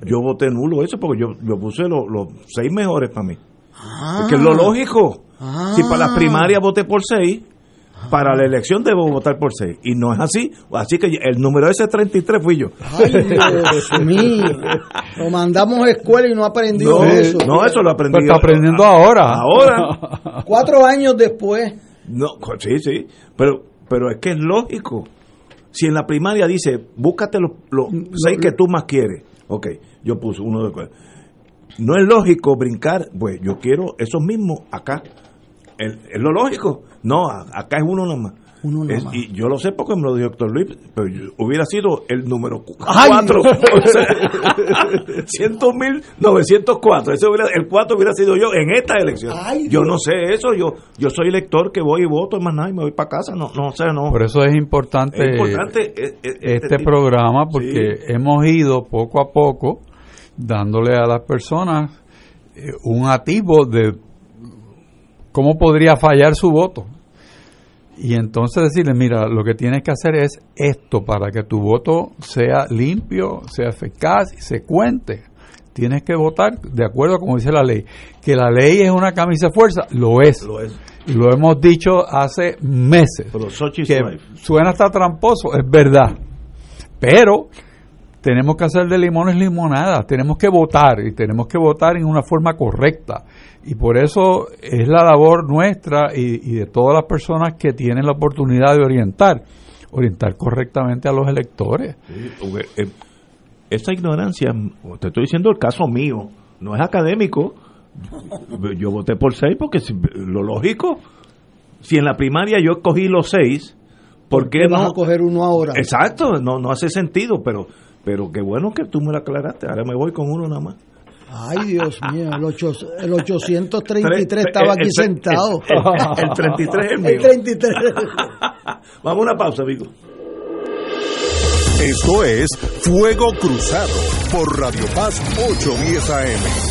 yo voté nulo eso porque yo, yo puse los, los seis mejores para mí. Ah. que es lo lógico. Ah. Si para las primarias voté por 6, para la elección debo votar por 6. Y no es así. Así que el número ese 33 fui yo. Ay, Dios mío. Lo mandamos a escuela y no aprendió No, eso. no, eso lo aprendí. Pero está aprendiendo ahora. Ahora. Cuatro años después. No, sí, sí. Pero, pero es que es lógico. Si en la primaria dice, búscate los, los seis que tú más quieres. Ok, yo puse uno de No es lógico brincar, pues yo quiero esos mismos acá. Es, es lo lógico. No, acá es uno nomás. Uno Es- nomás. y yo lo sé porque me lo dijo doctor Luis, pero yo- hubiera sido el número Ay, 4. Dios. 100.904. Ese hubiera, el 4 hubiera sido yo en esta elección. Ay, yo Dios. no sé eso. Yo yo soy elector que voy y voto, más nada, y me voy para casa. No, no sé, no. Por eso es importante, es importante eh, eh, este tipo- programa porque Sí. hemos ido poco a poco dándole a las personas eh, un atisbo de cómo podría fallar su voto. Y entonces decirle, mira, lo que tienes que hacer es esto para que tu voto sea limpio, sea eficaz y se cuente. Tienes que votar de acuerdo a como dice la ley. Que la ley es una camisa de fuerza, lo es. Lo es. Y lo hemos dicho hace meses. Pero Xochitl que suena hasta tramposo, es verdad. Pero tenemos que hacer de limones limonada, tenemos que votar y tenemos que votar en una forma correcta. Y por eso es la labor nuestra y, y de todas las personas que tienen la oportunidad de orientar, orientar correctamente a los electores. Sí, porque, eh, esa ignorancia, te estoy diciendo el caso mío, no es académico. Yo voté por 6 porque si- lo lógico, si en la primaria yo escogí los 6, ¿por qué vas no? a coger uno ahora? Exacto, no, no hace sentido, pero pero qué bueno que tú me lo aclaraste. Ahora me voy con uno nada más. Ay, Dios mío, el, ocho- el 833 Tre- estaba el- aquí el- sentado. el- el 33 es el mío. El 33. Vamos a una pausa, amigo. Esto es Fuego Cruzado por Radio Paz 810 AM.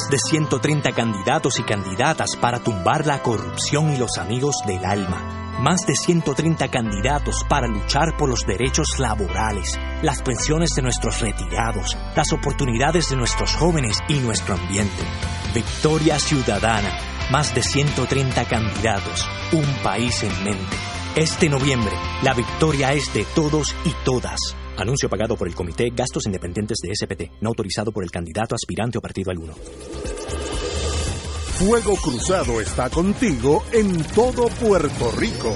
de 130 candidatos y candidatas para tumbar la corrupción y los amigos del alma. Más de 130 candidatos para luchar por los derechos laborales, las pensiones de nuestros retirados, las oportunidades de nuestros jóvenes y nuestro ambiente. Victoria Ciudadana. Más de 130 candidatos. Un país en mente. Este noviembre, la victoria es de todos y todas. Anuncio pagado por el Comité Gastos Independientes de SPT, no autorizado por el candidato aspirante o partido alguno. Fuego Cruzado está contigo en todo Puerto Rico.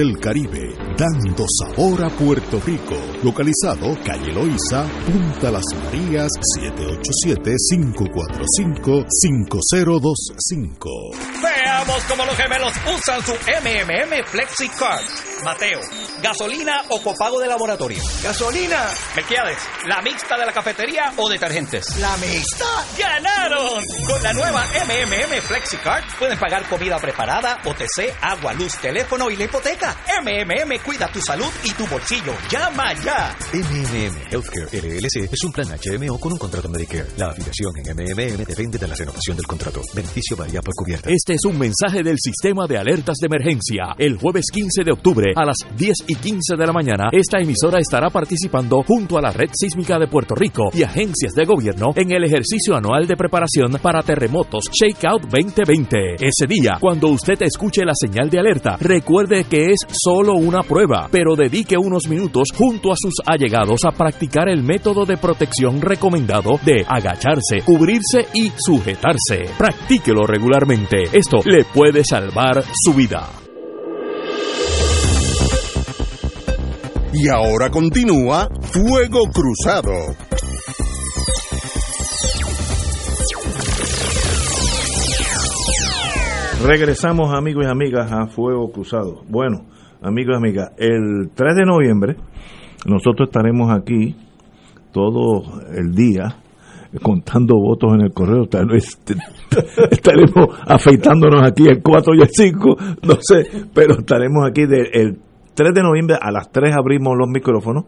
Caribe, dando sabor a Puerto Rico. Localizado calle Loíza, Punta Las Marías, 787-545-5025. Veamos cómo los gemelos usan su MMM Flexi Card. Mateo, gasolina o copago de laboratorio. Gasolina. Melquiades, la mixta de la cafetería o detergentes. La mixta. ¡Ganaron! Con la nueva MMM Flexi Card pueden pagar comida preparada, OTC, agua, luz, teléfono y la hipoteca. MMM cuida tu salud y tu bolsillo. Llama ya. MMM Healthcare LLC es un plan HMO con un contrato Medicare. La afiliación en MMM depende de la renovación del contrato. Beneficio varía por cubierta. Este es un mensaje mensaje del sistema de alertas de emergencia. El jueves 15 de octubre a las 10 y 15 de la mañana, esta emisora estará participando junto a la Red Sísmica de Puerto Rico y agencias de gobierno en el ejercicio anual de preparación para terremotos Shakeout 2020. Ese día, cuando usted escuche la señal de alerta, recuerde que es solo una prueba, pero dedique unos minutos junto a sus allegados a practicar el método de protección recomendado de agacharse, cubrirse y sujetarse. Practíquelo regularmente. Esto le puede salvar su vida. Y ahora continúa Fuego Cruzado. Regresamos amigos y amigas a Fuego Cruzado. Bueno, amigos y amigas, el 3 de noviembre nosotros estaremos aquí todo el día contando votos en el correo. Este, estaremos afeitándonos aquí el 4 y el 5, no sé, pero estaremos aquí del el 3 de noviembre a las 3 abrimos los micrófonos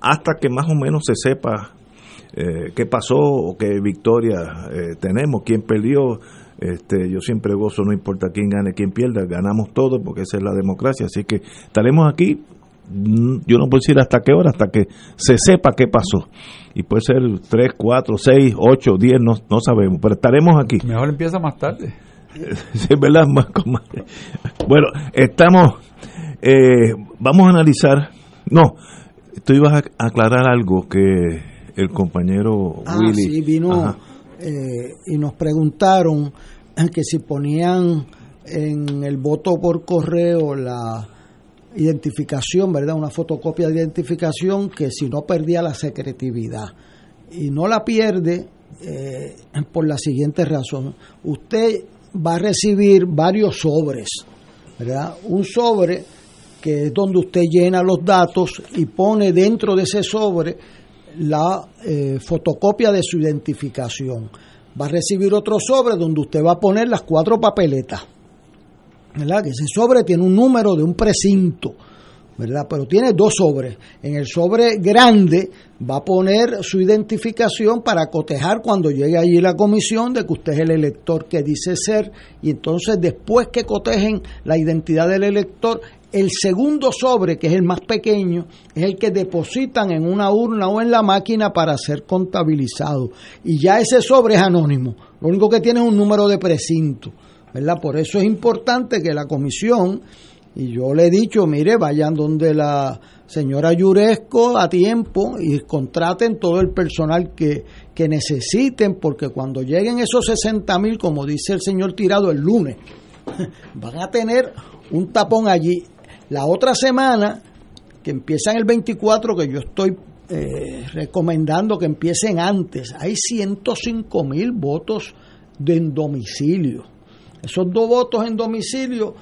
hasta que más o menos se sepa eh, qué pasó o qué victoria eh, tenemos, quién perdió. Este, yo siempre gozo, no importa quién gane, quién pierda, ganamos todo porque esa es la democracia. Así que estaremos aquí Mm, yo no puedo decir hasta qué hora, hasta que se sepa qué pasó. Y puede ser 3, 4, 6, 8, 10, no, no sabemos, pero estaremos aquí. Mejor empieza más tarde. sí, ¿verdad? Bueno, estamos, eh, vamos a analizar, no, tú ibas a aclarar algo que el compañero ah, Willy... Sí, vino eh, y nos preguntaron que si ponían en el voto por correo la identificación, ¿verdad? Una fotocopia de identificación que si no perdía la secretividad. Y no la pierde eh, por la siguiente razón. Usted va a recibir varios sobres, ¿verdad? Un sobre que es donde usted llena los datos y pone dentro de ese sobre la eh, fotocopia de su identificación. Va a recibir otro sobre donde usted va a poner las cuatro papeletas ¿verdad? Que ese sobre tiene un número de un precinto, ¿verdad? Pero tiene dos sobres. En el sobre grande va a poner su identificación para cotejar cuando llegue allí la comisión de que usted es el elector que dice ser y entonces después que cotejen la identidad del elector, el segundo sobre, que es el más pequeño, es el que depositan en una urna o en la máquina para ser contabilizado. Y ya ese sobre es anónimo. Lo único que tiene es un número de precinto. ¿verdad? Por eso es importante que la comisión, y yo le he dicho, mire, vayan donde la señora Yuresco a tiempo y contraten todo el personal que, que necesiten, porque cuando lleguen esos 60 mil, como dice el señor Tirado el lunes, van a tener un tapón allí. La otra semana, que empiezan el 24, que yo estoy eh, recomendando que empiecen antes, hay 105 mil votos de domicilio. Esos dos votos en domicilio,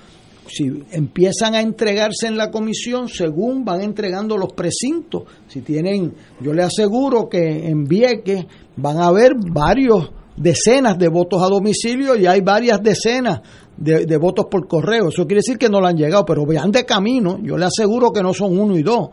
si empiezan a entregarse en la comisión, según van entregando los precintos, si tienen, yo le aseguro que en Vieques van a haber varios decenas de votos a domicilio y hay varias decenas de, votos por correo. Eso quiere decir que no le han llegado, pero vean de camino. Yo le aseguro que no son uno y dos,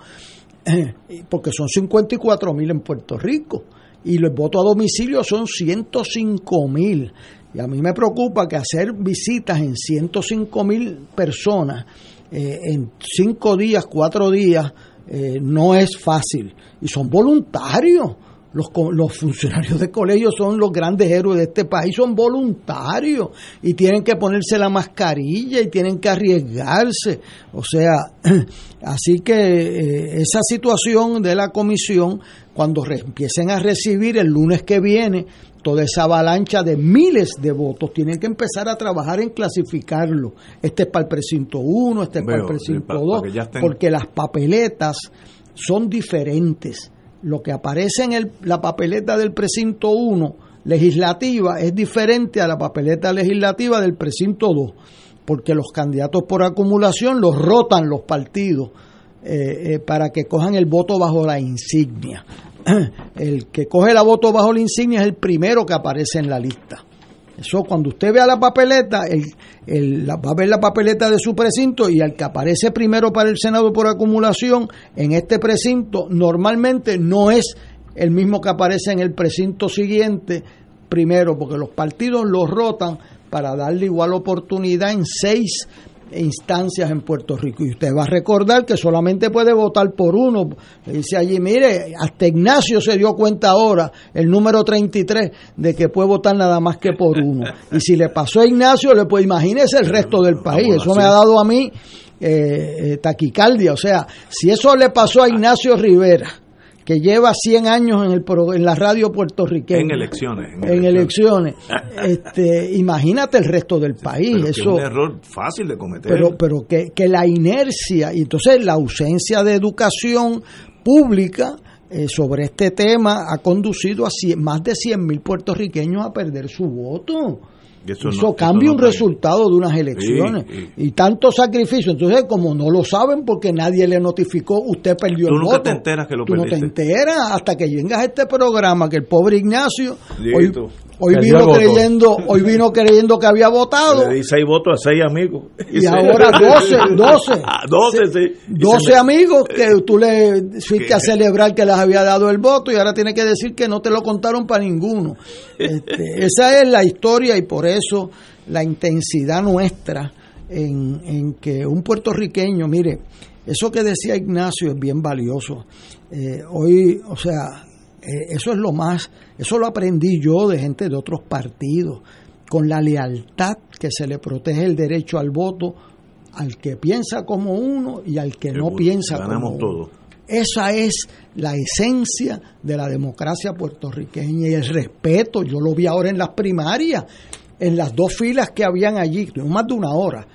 porque son 54 mil en Puerto Rico y los votos a domicilio son 105 mil. Y a mí me preocupa que hacer visitas en 105 mil personas eh, en cinco días, cuatro días, eh, no es fácil. Y son voluntarios. Los, los funcionarios de colegio son los grandes héroes de este país, son voluntarios y tienen que ponerse la mascarilla y tienen que arriesgarse. O sea, así que eh, esa situación de la comisión, cuando empiecen a recibir el lunes que viene toda esa avalancha de miles de votos, tienen que empezar a trabajar en clasificarlo. Este es para el precinto 1, este es para el precinto 2, porque las papeletas son diferentes. Lo que aparece en el, la papeleta del precinto 1 legislativa es diferente a la papeleta legislativa del precinto 2, porque los candidatos por acumulación los rotan los partidos eh, eh, para que cojan el voto bajo la insignia. el que coge la voto bajo la insignia es el primero que aparece en la lista. Eso cuando usted vea la papeleta, el, va a ver la papeleta de su precinto y al que aparece primero para el Senado por acumulación en este precinto normalmente no es el mismo que aparece en el precinto siguiente primero, porque los partidos los rotan para darle igual oportunidad en seis instancias en Puerto Rico. Y usted va a recordar que solamente puede votar por uno. Dice allí, mire, hasta Ignacio se dio cuenta ahora, el número 33, de que puede votar nada más que por uno. Y si le pasó a Ignacio, le puede imagínese el resto del país. Eso me ha dado a mí eh, eh, taquicardia. O sea, si eso le pasó a Ignacio Rivera, que lleva 100 años en, el, en la radio puertorriqueña. En elecciones. En, elecciones. este, imagínate el resto del país. Pero eso, es un error fácil de cometer. Pero, pero que, que la inercia, y entonces la ausencia de educación pública eh, sobre este tema ha conducido a más de 100 mil puertorriqueños a perder su voto. Eso, no, cambia un resultado de unas elecciones sí, sí. y tanto sacrificio. Entonces, como no lo saben porque nadie le notificó, usted perdió Tú el nunca voto. te enteras que lo Tú perdiste. no te enteras hasta que llegas a este programa que el pobre Ignacio hoy, vino voto. creyendo, hoy vino creyendo que había votado Le di seis votos a seis amigos. y ahora 12, 12. Ah, 12, sí. Y 12 se me- amigos que tú le fuiste a celebrar que les había dado el voto y ahora tiene que decir que no te lo contaron para ninguno. Este, esa es la historia y por eso la intensidad nuestra en, en que un puertorriqueño, mire, eso que decía Ignacio es bien valioso. Eh, hoy, o sea, eh, eso es lo más, eso lo aprendí yo de gente de otros partidos, con la lealtad que se le protege el derecho al voto al que piensa como uno y al que no piensa ganamos como uno. todo. Esa es la esencia de la democracia puertorriqueña y el respeto. Yo lo vi ahora en las primarias, en las dos filas que habían allí, más de una hora.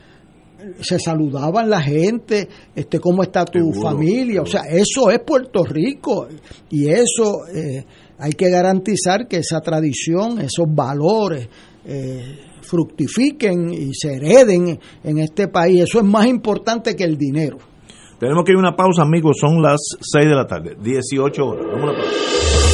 Se saludaban la gente, este, cómo está tu Seguro, familia, o sea, eso es Puerto Rico y eso eh, hay que garantizar que esa tradición, esos valores eh, fructifiquen y se hereden en este país. Eso es más importante que el dinero. Tenemos que ir a una pausa, amigos. Son las 6 de la tarde, 18 horas. Vamos a una pausa.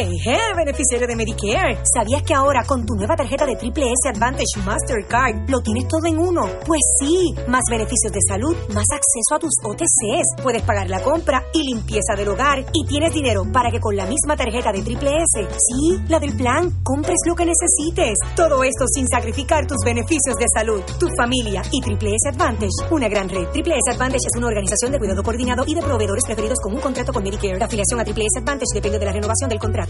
Eje, beneficiario de Medicare. ¿Sabías que ahora con tu nueva tarjeta de Triple S Advantage Mastercard lo tienes todo en uno? Pues sí, más beneficios de salud, más acceso a tus OTCs. Puedes pagar la compra y limpieza del hogar y tienes dinero para que con la misma tarjeta de Triple S, sí, la del plan, compres lo que necesites. Todo esto sin sacrificar tus beneficios de salud, tu familia y Triple S Advantage, una gran red. Triple S Advantage es una organización de cuidado coordinado y de proveedores preferidos con un contrato con Medicare. La afiliación a Triple S Advantage depende de la renovación del contrato.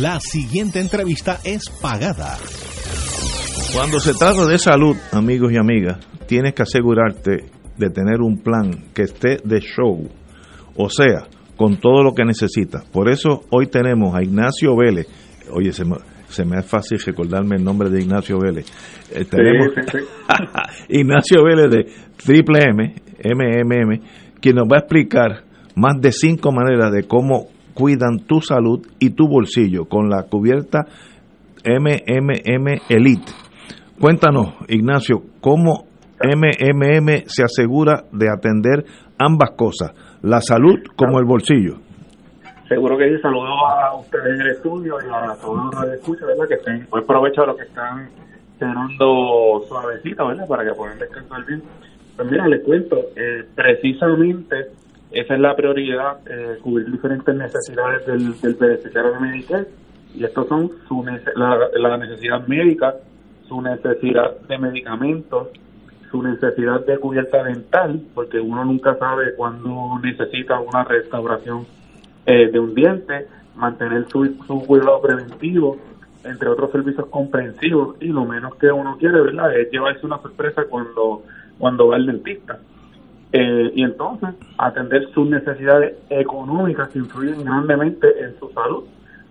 La siguiente entrevista es pagada. Cuando se trata de salud, amigos y amigas, tienes que asegurarte de tener un plan que esté de show, o sea, con todo lo que necesitas. Por eso hoy tenemos a Ignacio Vélez. Oye, se me, se me es fácil recordarme el nombre de Ignacio Vélez. Eh, tenemos Ignacio Vélez de Triple M, MMM, quien nos va a explicar más de cinco maneras de cómo cuidan tu salud y tu bolsillo con la cubierta MMM Elite. Cuéntanos, Ignacio, cómo MMM se asegura de atender ambas cosas, la salud como el bolsillo. Seguro que sí, saludos a ustedes en el estudio y a todos los que escuchan, ¿verdad? Que estén, buen provecho a los que están cenando suavecito, ¿verdad? Para que puedan descansar bien. Pues mira, les cuento, eh, precisamente esa es la prioridad, eh, cubrir diferentes necesidades del, del beneficiario de Medicare y estos son su nece- la, la necesidad médica, su necesidad de medicamentos, su necesidad de cubierta dental, porque uno nunca sabe cuándo necesita una restauración eh, de un diente, mantener su, su cuidado preventivo, entre otros servicios comprensivos, y lo menos que uno quiere, ¿verdad?, es llevarse una sorpresa cuando, cuando va al dentista. Eh, y entonces atender sus necesidades económicas que influyen grandemente en su salud,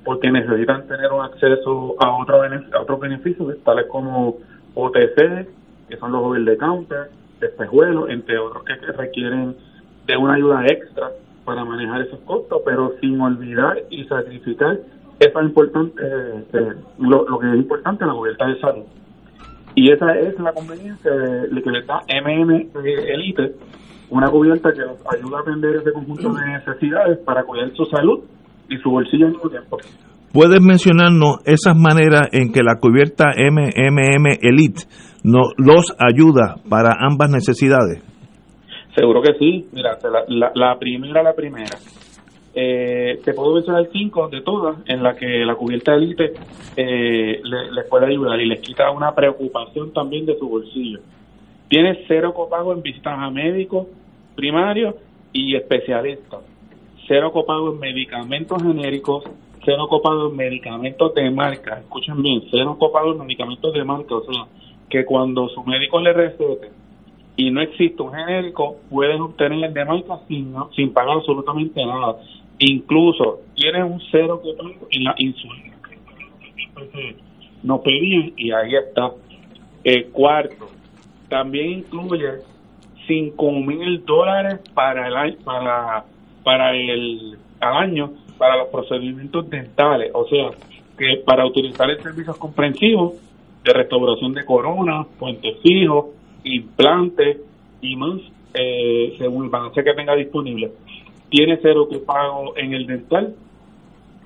porque necesitan tener un acceso a, otro otros beneficios, tales como OTC, que son los over the counter, espejuelos, entre otros que requieren de una ayuda extra para manejar esos costos, pero sin olvidar y sacrificar eso es importante, eh, eh, lo, lo que es importante, la cubierta de salud. Y esa es la conveniencia de, que le da MM Elite, una cubierta que nos ayuda a atender ese conjunto de necesidades para cuidar su salud y su bolsillo al mismo tiempo. ¿Puedes mencionarnos esas maneras en que la cubierta MMM Elite no, los ayuda para ambas necesidades? Seguro que sí. Mira, la, la, la primera, la primera. Eh, te puedo mencionar cinco de todas en la que la cubierta elite eh, le- les puede ayudar y les quita una preocupación también de su bolsillo. Tiene cero copago en visitas a médicos primarios y especialistas. Cero copago en medicamentos genéricos, cero copago en medicamentos de marca. Escuchen bien, cero copago en medicamentos de marca. O sea, que cuando su médico le recete y no existe un genérico, pueden obtener el de marca sin, sin pagar absolutamente nada. Incluso tienen un cero copago en la insulina. No pedían y ahí está. El cuarto, también incluye 5 mil dólares para el para, para el al año para los procedimientos dentales, o sea, que para utilizar el servicio comprensivo de restauración de corona, puentes fijos, implantes y más, eh, según el balance que tenga disponible. Tiene cero que pago en el dental,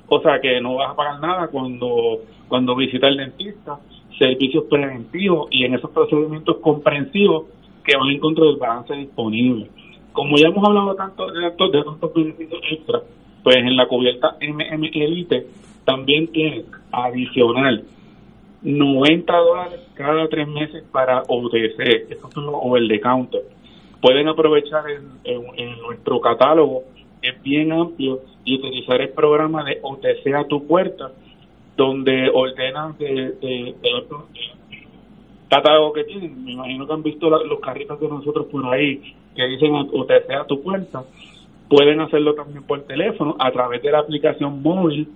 o sea que no vas a pagar nada cuando, cuando visita el dentista, servicios preventivos y en esos procedimientos comprensivos que van en contra del balance disponible. Como ya hemos hablado tanto de, tantos- de tantos beneficios extra, pues en la cubierta MM Elite también tiene adicional 90 dólares cada tres meses para OTC, son los over the counter. Pueden aprovechar en, nuestro catálogo, es bien amplio, y utilizar el programa de OTC a tu puerta, donde ordenan de, de, de otro catálogo que tienen. Me imagino que han visto la- los carritos de nosotros por ahí que dicen OTC a tu puerta. Pueden hacerlo también por teléfono, a través de la aplicación móvil,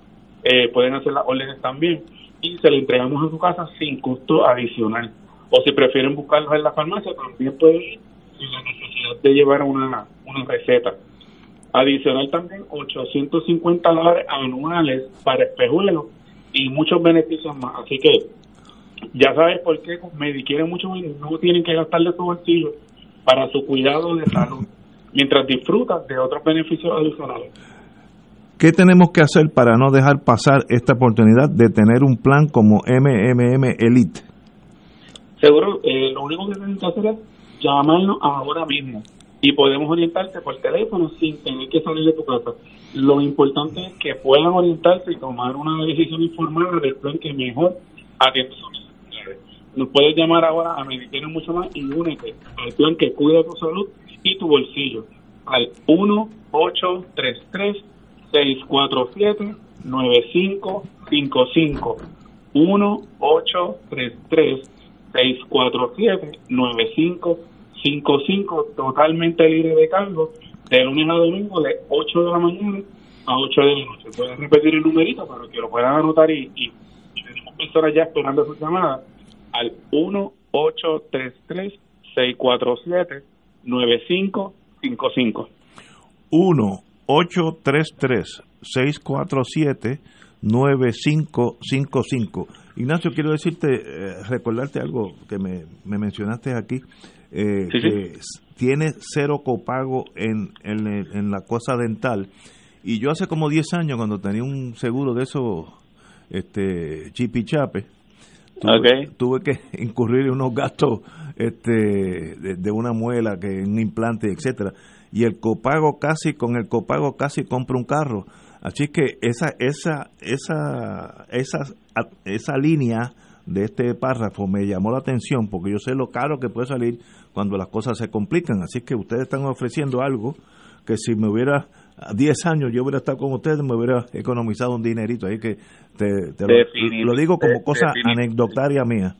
eh, pueden hacer las órdenes también y se lo entregamos a su casa sin costo adicional. O si prefieren buscarlos en la farmacia, también pueden ir sin la necesidad de llevar una, una receta. Adicional también 850 dólares anuales para espejuelos y muchos beneficios más. Así que ya sabes por qué con Medicare muchos no tienen que gastar de su bolsillo para su cuidado de salud, mientras disfrutas de otros beneficios adicionales. ¿Qué tenemos que hacer para no dejar pasar esta oportunidad de tener un plan como MMM Elite? Seguro, eh, lo único que tienen que hacer es llamarnos ahora mismo y podemos orientarte por teléfono sin tener que salir de tu casa. Lo importante es que puedan orientarse y tomar una decisión informada del plan que mejor atiende sus necesidades. Nos puedes llamar ahora a Medicare Mucho Más y únete al plan que cuida tu salud y tu bolsillo al 1-833-647-9555. 1-833-647-9555, totalmente libre de cargo, de lunes a domingo de 8 de la mañana a 8 de la noche. Pueden repetir el numerito para que lo puedan anotar y, y, y tenemos personas ya esperando su llamada al 1-833-647-9555. 1-833-647-9555. Ignacio, quiero decirte, eh, recordarte algo que me, me mencionaste aquí, eh, Sí, sí. que tiene cero copago en, en, en la cosa dental. Y yo hace como 10 años, cuando tenía un seguro de esos este, chipichape, tuve, tuve que incurrir en unos gastos este, de, de una muela, que un implante, etcétera y el copago casi con el copago casi compra un carro así que esa esa esa esa esa línea de este párrafo me llamó la atención porque yo sé lo caro que puede salir cuando las cosas se complican. Así que ustedes están ofreciendo algo que si me hubiera a 10 años yo hubiera estado con ustedes me hubiera economizado un dinerito. Ahí que te, te lo, digo como cosa anecdotaria mía.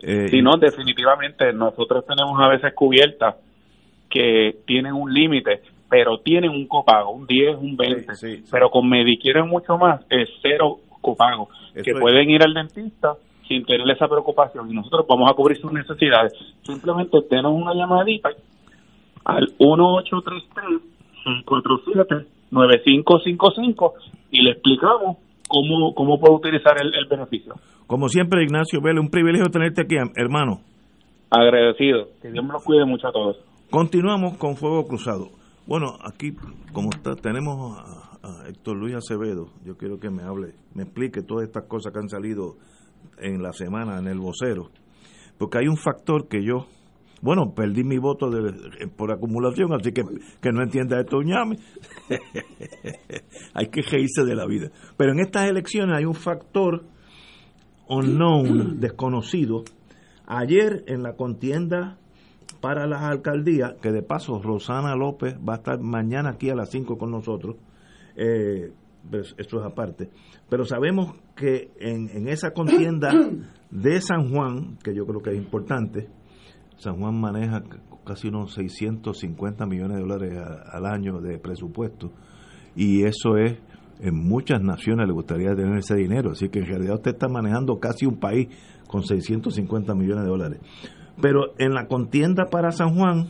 Eh, Si no, definitivamente nosotros tenemos a veces cubiertas que tienen un límite, pero tienen un copago, un 10, un 20, pero con Medicare mucho más, es cero copago, Eso que es. pueden ir al dentista sin tener esa preocupación y nosotros vamos a cubrir sus necesidades. Simplemente denos una llamadita al 1833-647-9555 y le explicamos cómo, cómo puede utilizar el, el beneficio. como siempre Ignacio Vélez un privilegio tenerte aquí hermano Agradecido. Que Dios me los cuide mucho a todos. Continuamos con Fuego Cruzado. Bueno, aquí, como está, tenemos a, a Héctor Luis Acevedo. Yo quiero que me hable, me explique todas estas cosas que han salido en la semana en el vocero. Porque hay un factor que yo, bueno, perdí mi voto de- por acumulación, así que que no entienda esto, ñame. hay que reírse de la vida. Pero en estas elecciones hay un factor unknown, desconocido. Ayer en la contienda para las alcaldías, que de paso Rosana López va a estar mañana aquí a las 5 con nosotros, eh, pues, eso es aparte, pero sabemos que en, en esa contienda de San Juan, que yo creo que es importante, San Juan maneja casi unos 650 millones de dólares al año de presupuesto, y eso es, en muchas naciones le gustaría tener ese dinero, así que en realidad usted está manejando casi un país con 650 millones de dólares. Pero en la contienda para San Juan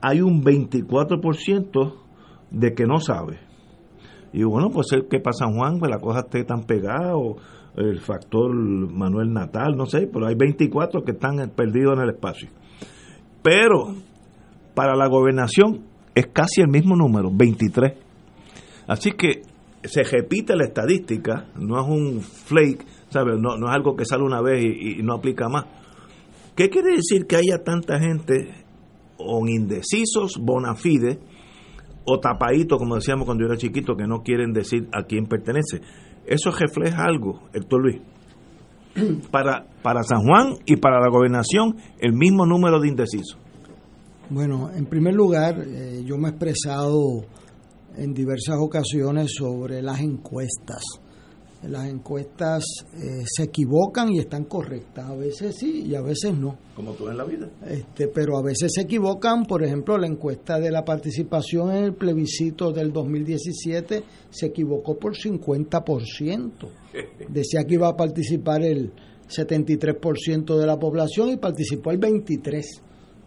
hay un 24% de que no sabe. Y bueno, pues el que para San Juan, pues la cosa esté tan pegada, o el factor Manuel Natal, no sé, pero hay 24 que están perdidos en el espacio. Pero para la gobernación es casi el mismo número, 23. Así que se repite la estadística, no es un flake, ¿sabes? No, no es algo que sale una vez y, y no aplica más. ¿Qué quiere decir que haya tanta gente o indecisos, bona fide, o tapaditos, como decíamos cuando yo era chiquito, que no quieren decir a quién pertenece? Eso refleja algo, Héctor Luis. Para, para San Juan y para la gobernación, el mismo número de indecisos. Bueno, en primer lugar, eh, yo me he expresado en diversas ocasiones sobre las encuestas. Las encuestas eh, se equivocan y están correctas, a veces sí y a veces no. Como todo en la vida. Este, pero a veces se equivocan, por ejemplo, la encuesta de la participación en el plebiscito del 2017 se equivocó por 50%. Decía que iba a participar el 73% de la población y participó el 23%.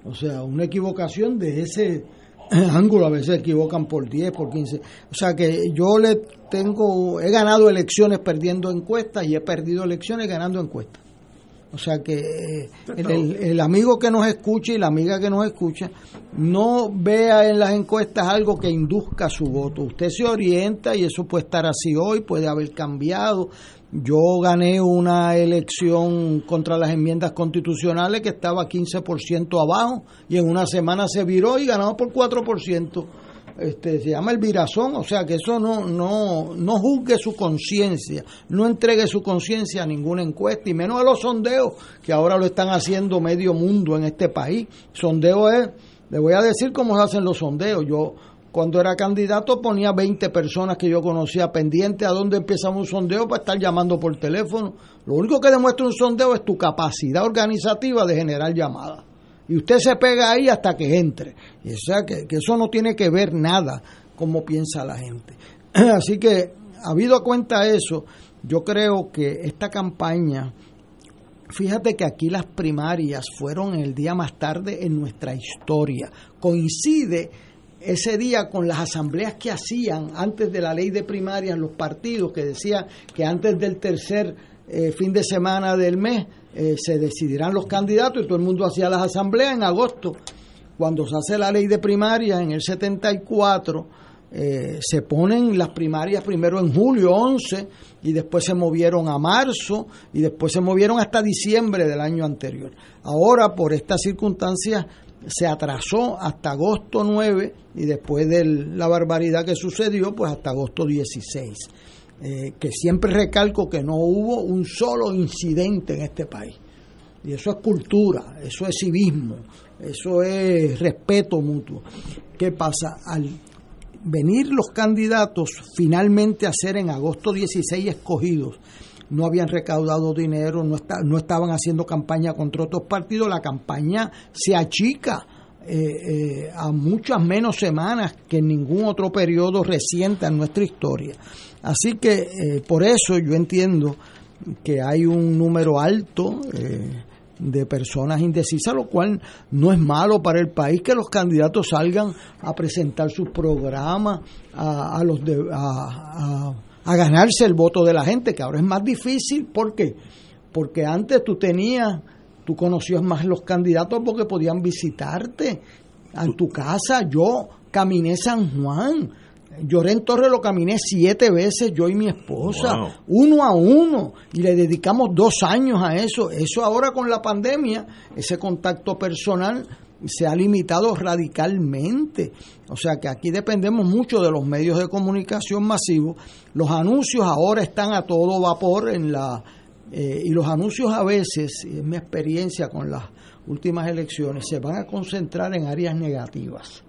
O sea, una equivocación de ese ángulo, a veces equivocan por 10, por 15. O sea que yo le tengo, he ganado elecciones perdiendo encuestas y he perdido elecciones ganando encuestas. O sea que eh, el amigo que nos escucha y la amiga que nos escucha no vea en las encuestas algo que induzca su voto. Usted se orienta y eso puede estar así hoy, puede haber cambiado. Yo gané una elección contra las enmiendas constitucionales que estaba 15% abajo y en una semana se viró y ganamos por 4%. Este, se llama el virazón, o sea que eso no, no, no juzgue su conciencia, no entregue su conciencia a ninguna encuesta y menos a los sondeos que ahora lo están haciendo medio mundo en este país. Sondeo es, le voy a decir cómo se hacen los sondeos. Yo cuando era candidato ponía 20 personas que yo conocía pendientes a dónde empezamos un sondeo para estar llamando por teléfono. Lo único que demuestra un sondeo es tu capacidad organizativa de generar llamadas y usted se pega ahí hasta que entre. Y o sea que, que eso no tiene que ver nada como piensa la gente. Así que, habido cuenta eso, yo creo que esta campaña, fíjate que aquí las primarias fueron el día más tarde en nuestra historia. Coincide ese día con las asambleas que hacían antes de la ley de primarias los partidos, que decía que antes del tercer eh, fin de semana del mes eh, se decidirán los candidatos y todo el mundo hacía las asambleas en agosto. Cuando se hace la ley de primarias en el 74, eh, se ponen las primarias primero en julio 11 y después se movieron a marzo y después se movieron hasta diciembre del año anterior. Ahora, por estas circunstancias, se atrasó hasta agosto 9 y después de la barbaridad que sucedió, pues hasta agosto 16. Eh, que siempre recalco que no hubo un solo incidente en este país. Y eso es cultura, eso es civismo, eso es respeto mutuo. ¿Qué pasa? Al venir los candidatos finalmente a ser en agosto 16 escogidos, no habían recaudado dinero, no, está- no estaban haciendo campaña contra otros partidos, la campaña se achica eh, eh, a muchas menos semanas que en ningún otro periodo reciente en nuestra historia. Así que eh, por eso yo entiendo que hay un número alto de personas indecisas, lo cual no es malo para el país que los candidatos salgan a presentar sus programas, a, a los de- a ganarse el voto de la gente, que ahora es más difícil. ¿Por qué? Porque antes tú tenías, tú conocías más los candidatos porque podían visitarte a tu casa. Yo caminé San Juan. Llorén Torres lo caminé siete veces, yo y mi esposa, Wow. uno a uno, y le dedicamos dos años a eso. Eso ahora con la pandemia, ese contacto personal se ha limitado radicalmente. O sea que aquí dependemos mucho de los medios de comunicación masivos. Los anuncios ahora están a todo vapor en la eh, y los anuncios a veces, es mi experiencia con las últimas elecciones, se van a concentrar en áreas negativas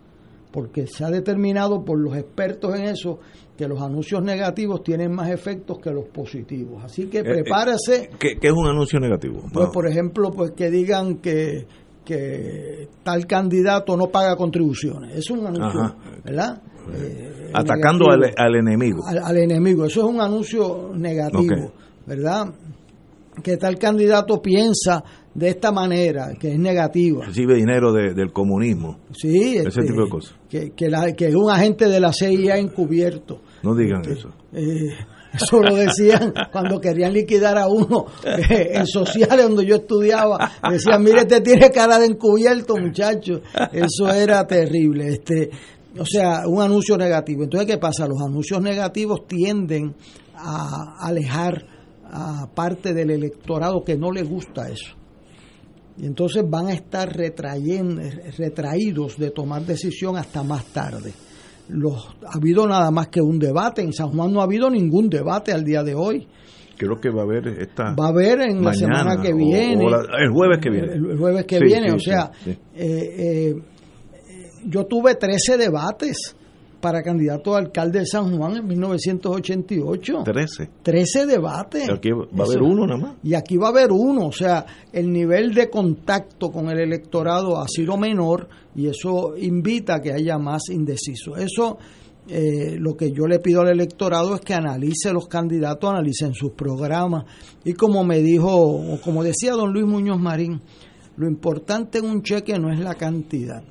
porque se ha determinado por los expertos en eso que los anuncios negativos tienen más efectos que los positivos. Así que Eh, eh, prepárese, ¿Qué, qué es un anuncio negativo? pues por ejemplo, pues que digan que, que tal candidato no paga contribuciones. Es un anuncio, Ajá. ¿verdad? Eh, Atacando al, negativo al enemigo. al, al enemigo. Eso es un anuncio negativo. ¿verdad? Que tal candidato piensa de esta manera, que es negativa. Recibe dinero de- del comunismo. Sí, Ese este, tipo de cosas. Que, que, la- que un agente de la CIA encubierto. No digan eso. Eh, eso lo decían cuando querían liquidar a uno eh, en sociales donde yo estudiaba. Decían, mire, este tiene cara de encubierto, muchacho. Eso era terrible. Este, o sea, un anuncio negativo. Entonces, ¿qué pasa? Los anuncios negativos tienden a alejar a parte del electorado que no le gusta eso. Y entonces van a estar retrayendo, retraídos de tomar decisión hasta más tarde. Los, ha habido nada más que un debate. En San Juan no ha habido ningún debate al día de hoy. Creo que va a haber esta. Va a haber en la semana que viene. o la- el jueves que viene. El, el jueves que Sí, viene. sí, o sea, sí. eh, eh, yo tuve 13 debates para candidato a alcalde de San Juan en 1988. 13. 13 debates. Aquí va a haber uno nada más. Y aquí va a haber uno, o sea, el nivel de contacto con el electorado ha sido menor y eso invita a que haya más indecisos. Eso, eh, lo que yo le pido al electorado es que analice los candidatos, analicen sus programas y como me dijo, o como decía don Luis Muñoz Marín, lo importante en un cheque no es la cantidad,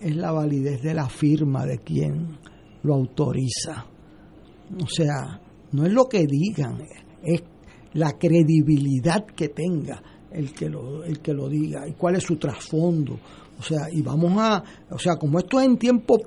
es la validez de la firma de quien lo autoriza. O sea, no es lo que digan, es la credibilidad que tenga el que lo, el que lo diga y cuál es su trasfondo. O sea, y vamos a, o sea, como esto es en tiempo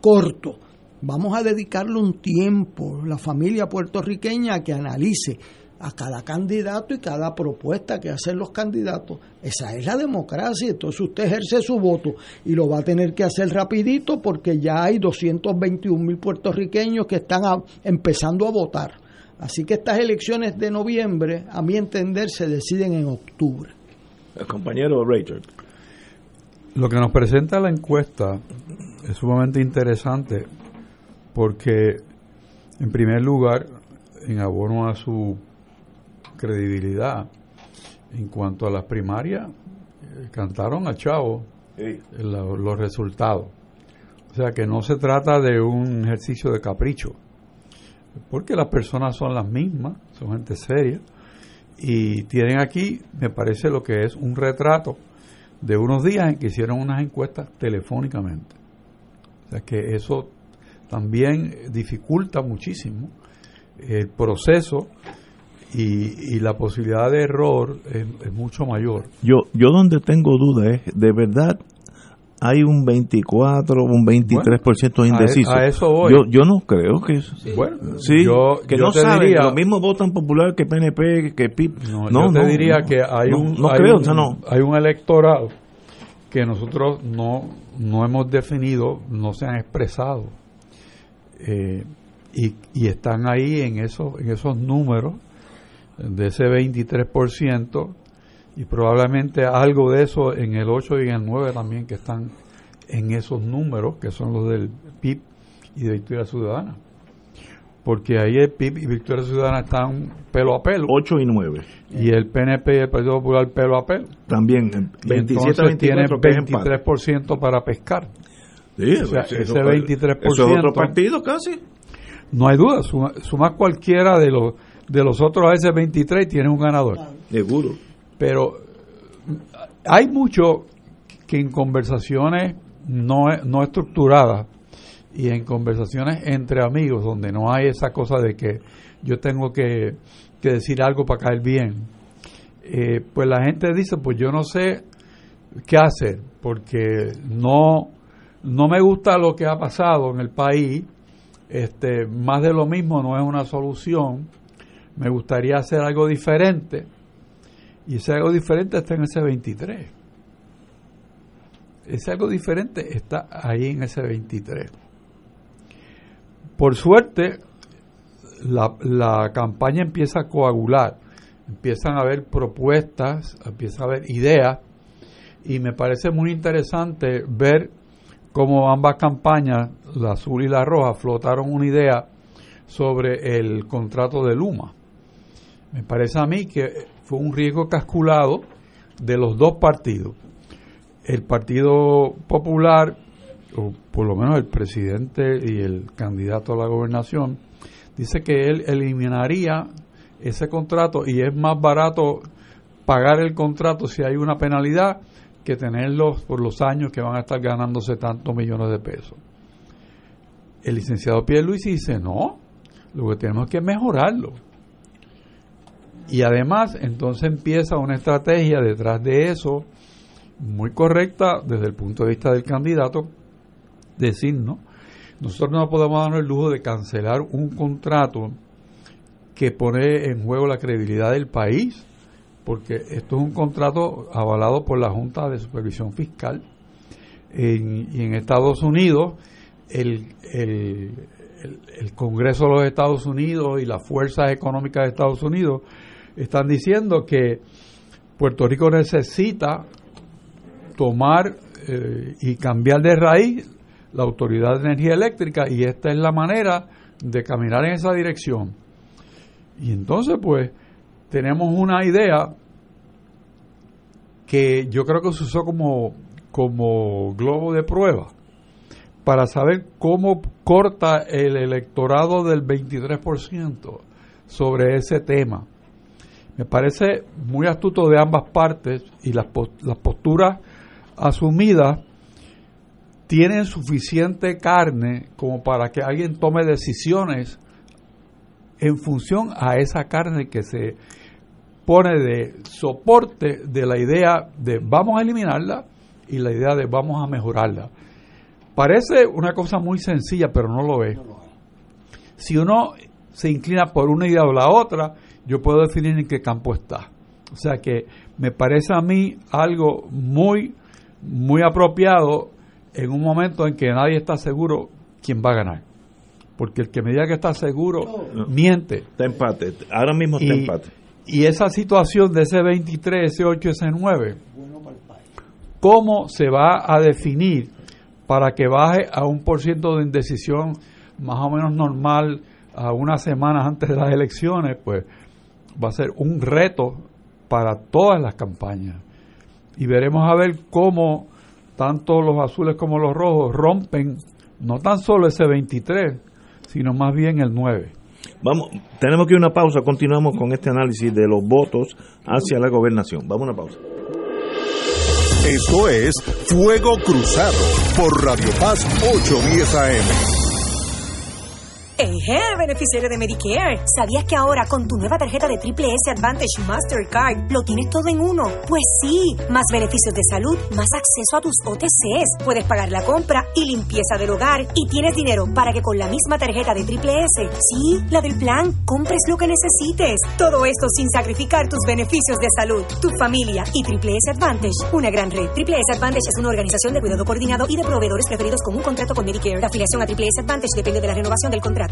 corto, vamos a dedicarle un tiempo, la familia puertorriqueña, a que analice a cada candidato y cada propuesta que hacen los candidatos. Esa es la democracia, entonces usted ejerce su voto y lo va a tener que hacer rapidito porque ya hay 221 mil puertorriqueños que están empezando a votar. Así que estas elecciones de noviembre, a mi entender, se deciden en octubre. El compañero Richard. Lo que nos presenta la encuesta es sumamente interesante porque, en primer lugar, en abono a su credibilidad, en cuanto a las primarias, eh, cantaron a Chavo los resultados. O sea que no se trata de un ejercicio de capricho, porque las personas son las mismas, son gente seria, y tienen aquí, me parece, lo que es un retrato de unos días en que hicieron unas encuestas telefónicamente. O sea que eso también dificulta muchísimo el proceso y, la posibilidad de error es, mucho mayor. Yo, yo donde tengo duda es, de verdad, hay un 24, un 23% indeciso. A, eso voy. Yo, yo no creo que eso. Bueno, sí, que no saben, lo mismo votan popular que PNP, que PIP. No, yo te diría que hay un, no creo, un, hay un electorado que nosotros no, no hemos definido, no se han expresado. Eh, y, y, están ahí en esos, en esos números de ese 23% y probablemente algo de eso en el 8 y en el 9 también que están en esos números que son los del PIB y de Victoria Ciudadana. Porque ahí el PIB y Victoria Ciudadana están pelo a pelo. 8 y 9. Y el PNP y el Partido Popular pelo a pelo. También, 27 entonces tiene 23% para pescar. Sí, o sea, ese 23%. Eso es otro partido casi. No hay duda, suma, suma cualquiera de los de los otros a ese 23 tiene un ganador. Seguro. Pero hay mucho que en conversaciones no, no estructuradas y en conversaciones entre amigos donde no hay esa cosa de que yo tengo que, decir algo para caer bien, eh, pues la gente dice, pues yo no sé qué hacer, porque no, no me gusta lo que ha pasado en el país, este, más de lo mismo no es una solución, me gustaría hacer algo diferente. Y ese algo diferente está en ese 23. Ese algo diferente está ahí en ese 23. Por suerte, la, la campaña empieza a coagular, empiezan a haber propuestas, empieza a haber ideas, y me parece muy interesante ver cómo ambas campañas, la azul y la roja, flotaron una idea sobre el contrato de Luma. Me parece a mí que fue un riesgo casculado de los dos partidos. El Partido Popular, o por lo menos el presidente y el candidato a la gobernación, dice que él eliminaría ese contrato y es más barato pagar el contrato si hay una penalidad que tenerlos por los años que van a estar ganándose tantos millones de pesos. El licenciado Pierluisi dice, no, lo que tenemos que mejorarlo y además, entonces empieza una estrategia detrás de eso, muy correcta desde el punto de vista del candidato, decir, ¿no? Nosotros no podemos darnos el lujo de cancelar un contrato que pone en juego la credibilidad del país, porque esto es un contrato avalado por la Junta de Supervisión Fiscal. y en Estados Unidos, el, el, el Congreso de los Estados Unidos y las fuerzas económicas de Estados Unidos están diciendo que Puerto Rico necesita tomar eh, y cambiar de raíz la Autoridad de Energía Eléctrica y esta es la manera de caminar en esa dirección. Y entonces pues tenemos una idea que yo creo que se usó como, como globo de prueba para saber cómo corta el electorado del 23% sobre ese tema. Me parece muy astuto de ambas partes y las, las posturas asumidas tienen suficiente carne como para que alguien tome decisiones en función a esa carne que se pone de soporte de la idea de vamos a eliminarla y la idea de vamos a mejorarla. Parece una cosa muy sencilla, pero no lo es. Si uno se inclina por una idea o la otra, yo puedo definir en qué campo está. O sea que me parece a mí algo muy, muy apropiado en un momento en que nadie está seguro quién va a ganar. Porque el que me diga que está seguro, miente. Está empate. Ahora mismo está empate. Y esa situación de ese 23, ese 8, ese 9, ¿cómo se va a definir para que baje a un por ciento de indecisión más o menos normal a unas semanas antes de las elecciones? Pues va a ser un reto para todas las campañas. Y veremos a ver cómo tanto los azules como los rojos rompen no tan solo ese 23, sino más bien el 9. Vamos, tenemos que ir a una pausa, continuamos con este análisis de los votos hacia la gobernación. Vamos a una pausa. Esto es Fuego Cruzado por Radio Paz 810 AM. Hey, beneficiario de Medicare. ¿Sabías que ahora con tu nueva tarjeta de Triple S Advantage Mastercard lo tienes todo en uno? Pues sí, más beneficios de salud, más acceso a tus OTCs, puedes pagar la compra y limpieza del hogar y tienes dinero para que con la misma tarjeta de Triple S, sí, la del plan, compres lo que necesites. Todo esto sin sacrificar tus beneficios de salud, tu familia y Triple S Advantage, una gran red. Triple S Advantage es una organización de cuidado coordinado y de proveedores preferidos con un contrato con Medicare. La afiliación a Triple S Advantage depende de la renovación del contrato.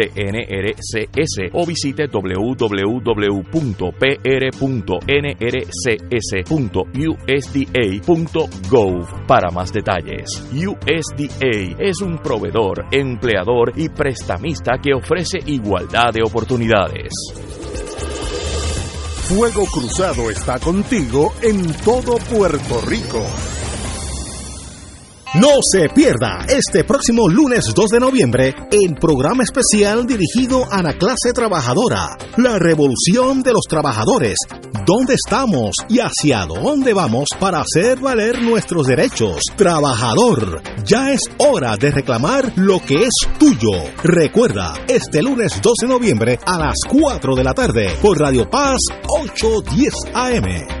NRCS o visite www.pr.nrcs.usda.gov para más detalles. USDA es un proveedor, empleador y prestamista que ofrece igualdad de oportunidades. Fuego Cruzado está contigo en todo Puerto Rico. No se pierda este próximo lunes 2 de noviembre el programa especial dirigido a la clase trabajadora, la revolución de los trabajadores, dónde estamos y hacia dónde vamos para hacer valer nuestros derechos. Trabajador, ya es hora de reclamar lo que es tuyo. Recuerda, este lunes 2 de noviembre a las 4 de la tarde por Radio Paz 810 AM.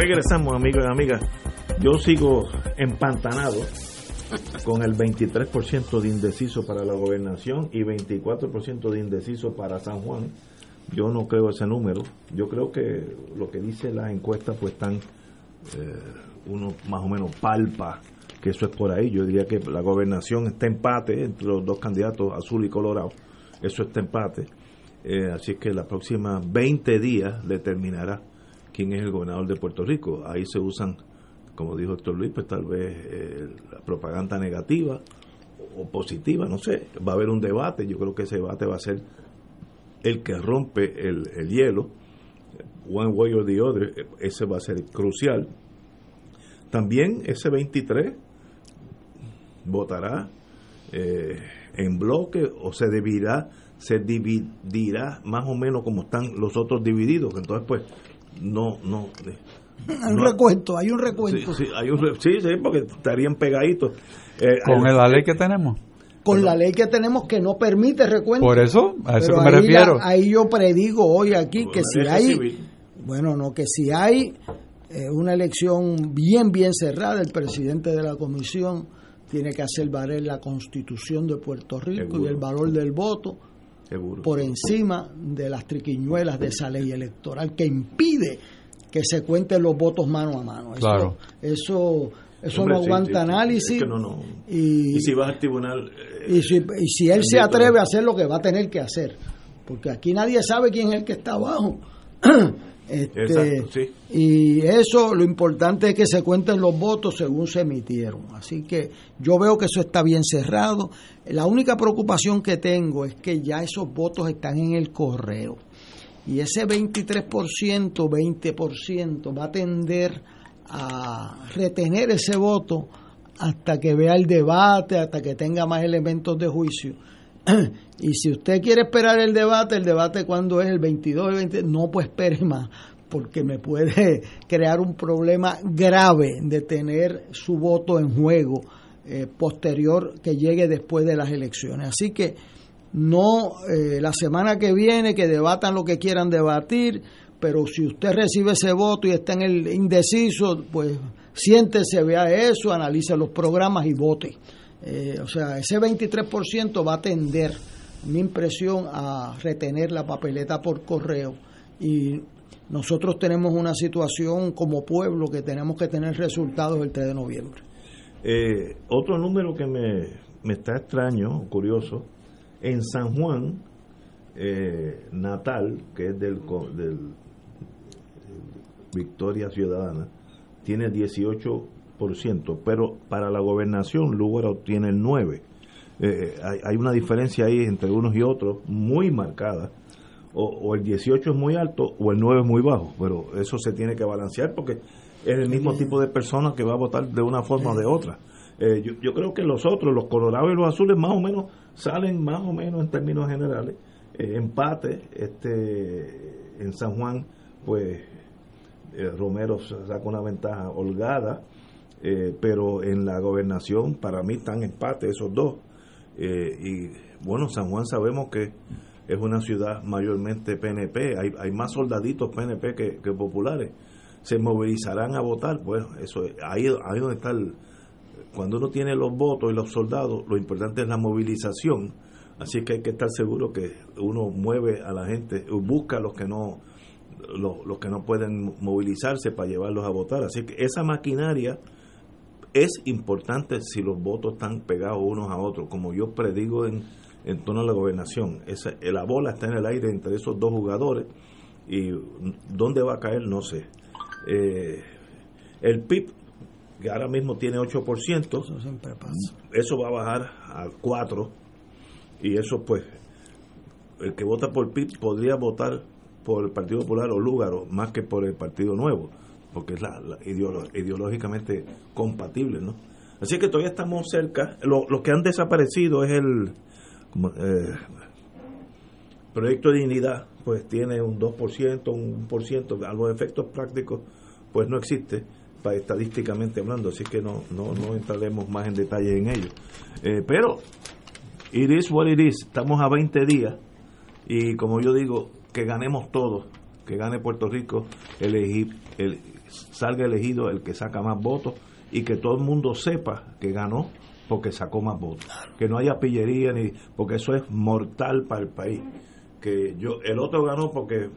Regresamos, amigos y amigas. Yo sigo empantanado con el 23% de indeciso para la gobernación y 24% de indeciso para San Juan. Yo no creo ese número. Yo creo que lo que dice la encuesta, pues están, eh, uno más o menos palpa que eso es por ahí. Yo diría que la gobernación está empate entre los dos candidatos, azul y colorado. Eso está empate. Eh, así que la próxima 20 días determinará quién es el gobernador de Puerto Rico. Ahí se usan, como dijo Héctor Luis, pues tal vez eh, la propaganda negativa o positiva, no sé. Va a haber un debate, yo creo que ese debate va a ser el que rompe el, el hielo, one way or the other, ese va a ser crucial. También ese 23 votará eh, en bloque o se dividirá se dividirá más o menos como están los otros divididos entonces pues no no hay un recuento hay un recuento. Sí, hay un, sí, sí porque estarían pegaditos. Eh, con la ley que tenemos. Con la ley que tenemos que no permite recuento. Por eso, a eso me refiero. ahí yo predigo hoy aquí que si hay, bueno, no, que si hay eh, una elección bien, bien cerrada, el presidente de la comisión tiene que hacer valer la constitución de Puerto Rico y el valor del voto por encima de las triquiñuelas de esa ley electoral que impide que se cuenten los votos mano a mano. claro. eso eso no aguanta análisis. Y, si vas al tribunal. Eh, y, si, él se atreve a hacer lo que va a tener que hacer. Porque aquí nadie sabe quién es el que está abajo. Este, y eso, lo importante es que se cuenten los votos según se emitieron. Así que yo veo que eso está bien cerrado. La única preocupación que tengo es que ya esos votos están en el correo. Y ese 23%, 20% va a tender a retener ese voto hasta que vea el debate, hasta que tenga más elementos de juicio. y si usted quiere esperar el debate, el debate cuando es el 22, el 20, no pues espere más, porque me puede crear un problema grave de tener su voto en juego eh, posterior que llegue después de las elecciones. Así que no eh, la semana que viene que debatan lo que quieran debatir, pero si usted recibe ese voto y está en el indeciso, pues siéntese, vea eso, analice los programas y vote. Eh, o sea, ese 23% va a tender, mi impresión, a retener la papeleta por correo. Y nosotros tenemos una situación como pueblo que tenemos que tener resultados el 3 de noviembre. Eh, otro número que me, me está extraño, curioso, en San Juan, eh, Natal, que es del, del Victoria Ciudadana, tiene 18%, pero para la gobernación Lugar tiene el 9%. Eh, hay, una diferencia ahí entre unos y otros muy marcada. O, el 18 es muy alto o el 9 es muy bajo, pero eso se tiene que balancear porque es el mismo tipo de persona que va a votar de una forma o de otra. Eh, yo, creo que los otros, los colorados y los azules, más o menos salen más o menos en términos generales. Eh, empate este en San Juan, pues eh, Romero saca una ventaja holgada, eh, pero en la gobernación para mí están empate esos dos. Eh, y bueno, San Juan sabemos que es una ciudad mayormente PNP, hay, hay más soldaditos PNP que, populares. ¿Se movilizarán a votar? Pues eso, ahí, ahí donde está el... Cuando uno tiene los votos y los soldados, lo importante es la movilización. Así que hay que estar seguro que uno mueve a la gente, busca a los que no los, que no pueden movilizarse para llevarlos a votar. Así que esa maquinaria es importante si los votos están pegados unos a otros, como yo predigo en, en torno a la gobernación. Esa, la bola está en el aire entre esos dos jugadores y dónde va a caer no sé. Eh, el PIB, que ahora mismo tiene 8%, eso, eso va a bajar a 4% y eso pues, el que vota por PIB podría votar por el Partido Popular o Lúgaro más que por el Partido Nuevo, porque es la, ideológicamente compatible, ¿no? Así que todavía estamos cerca. Lo, que han desaparecido es el eh, proyecto de dignidad, pues tiene un 2%, un 1%, a los efectos prácticos, pues no existe, estadísticamente hablando, así que no, no, no entraremos más en detalle en ello. Eh, pero, it is what it is, estamos a 20 días y como yo digo, que ganemos todos, que gane Puerto Rico, elegir, el, salga elegido el que saca más votos y que todo el mundo sepa que ganó porque sacó más votos. Que no haya pillería ni porque eso es mortal para el país. Que yo el otro ganó porque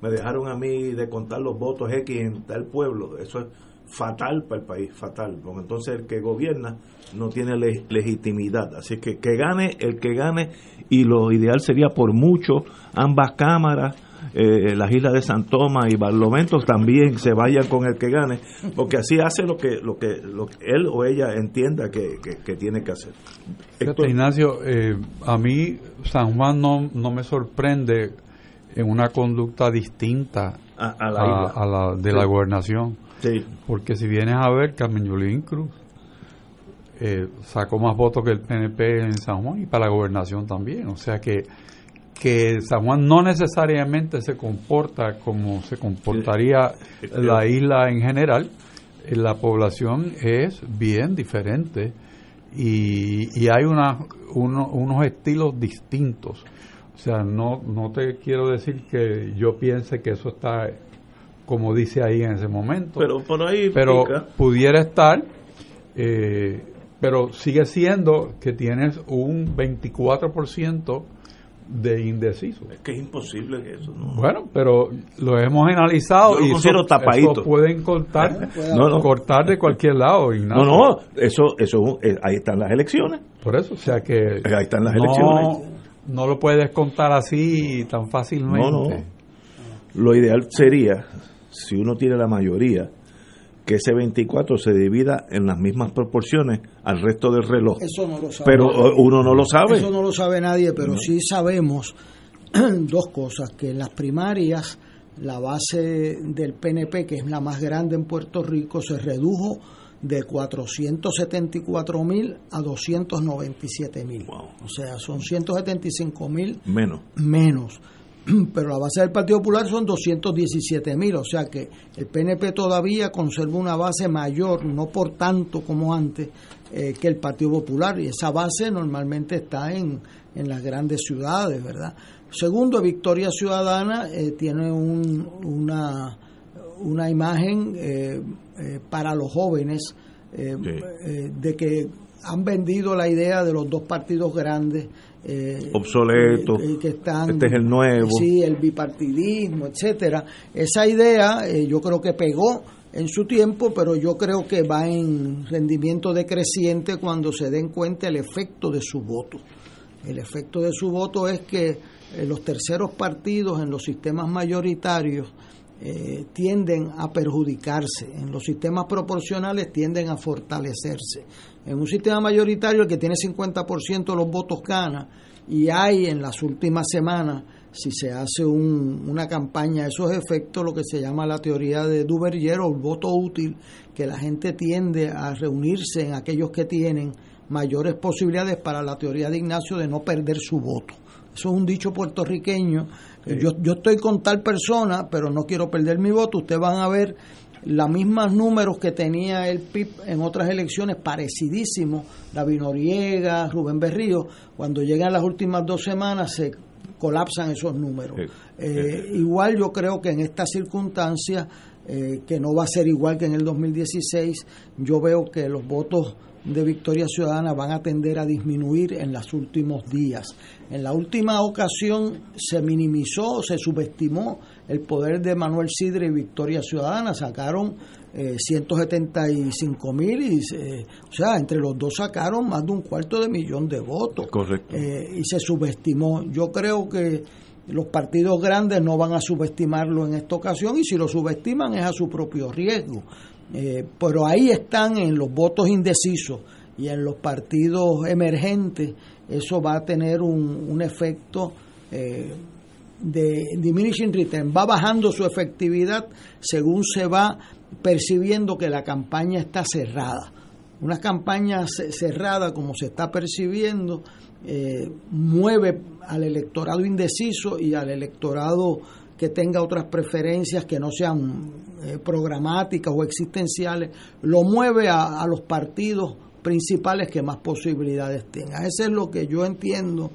me dejaron a mí de contar los votos X en tal pueblo. Eso es fatal para el país, fatal. Porque entonces el que gobierna no tiene legitimidad. Así que que gane el que gane y lo ideal sería por mucho ambas cámaras. Eh, las islas de San Tomás y Barlovento también se vayan con el que gane, porque así hace lo que lo que, lo él o ella entienda que, tiene que hacer. Ignacio, eh, a mí San Juan no, no me sorprende en una conducta distinta a, la, de la gobernación. Porque si vienes a ver Carmen Yulín Cruz, eh, sacó más votos que el PNP en San Juan y para la gobernación también. O sea que, que San Juan no necesariamente se comporta como se comportaría la isla en general. La población es bien diferente y, y hay una, uno- unos estilos distintos. O sea, no, no te quiero decir que yo piense que eso está como dice ahí en ese momento. Pero por ahí Pero pica. pudiera estar, eh, pero sigue siendo que tienes un 24% de indeciso. Es que es imposible que eso, ¿no? Bueno, pero lo hemos analizado Yo lo y eso, tapadito. eso pueden cortar, No, no. cortar de cualquier lado. Ignacio. No, no, eso, eso, eh, ahí están las elecciones. Por eso, o sea que Ahí están las no, elecciones. no lo puedes contar así tan fácilmente. No, no. Lo ideal sería, si uno tiene la mayoría, que ese 24 se divida en las mismas proporciones al resto del reloj. Eso no lo sabe. Pero eh, uno no lo sabe. Eso no lo sabe nadie, pero No. sí sabemos dos cosas, que en las primarias la base del PNP, que es la más grande en Puerto Rico, se redujo de 474 mil a 297 mil. O sea, son 175 mil Menos. menos. Pero la base del Partido Popular son 217 mil, o sea que el PNP todavía conserva una base mayor, no por tanto como antes, eh, que el Partido Popular. Y esa base normalmente está en, en las grandes ciudades, ¿verdad? Segundo, Victoria Ciudadana eh, tiene un- una, una imagen eh, eh, para los jóvenes de que han vendido la idea de los dos partidos grandes. eh, Obsoleto. eh, que están Este es el nuevo. sí el bipartidismo etcétera esa idea eh, yo creo que pegó en su tiempo pero yo creo que va en rendimiento decreciente cuando se den cuenta el efecto de su voto el efecto de su voto es que eh, los terceros partidos en los sistemas mayoritarios eh, tienden a perjudicarse, en los sistemas proporcionales tienden a fortalecerse. En un sistema mayoritario el que tiene 50% de los votos gana y hay en las últimas semanas, si se hace un- una campaña a esos efectos, lo que se llama la teoría de Duverger o el voto útil, que la gente tiende a reunirse en aquellos que tienen mayores posibilidades para la teoría de Ignacio de no perder su voto. Eso es un dicho puertorriqueño. Yo, yo estoy con tal persona, pero no quiero perder mi voto. Ustedes van a ver los mismos números que tenía el PIB en otras elecciones, parecidísimos. David Noriega, Rubén Berrío. Cuando llegan las últimas dos semanas se colapsan esos números. Eh, igual yo creo que en estas circunstancias, eh, que no va a ser igual que en el 2016, yo veo que los votos de Victoria Ciudadana van a tender a disminuir en los últimos días. En la última ocasión se minimizó, se subestimó el poder de Manuel Sidre y Victoria Ciudadana, sacaron eh, 175 mil, y, eh, o sea, entre los dos sacaron más de un cuarto de millón de votos Correcto. eh, y se subestimó. Yo creo que los partidos grandes no van a subestimarlo en esta ocasión y si lo subestiman es a su propio riesgo. Eh, pero ahí están en los votos indecisos y en los partidos emergentes, eso va a tener un, un efecto eh, de diminishing return, va bajando su efectividad según se va percibiendo que la campaña está cerrada. Una campaña ce- cerrada, como se está percibiendo, eh, mueve al electorado indeciso y al electorado que tenga otras preferencias que no sean eh, programáticas o existenciales, lo mueve a, los partidos principales que más posibilidades tengan. Eso es lo que yo entiendo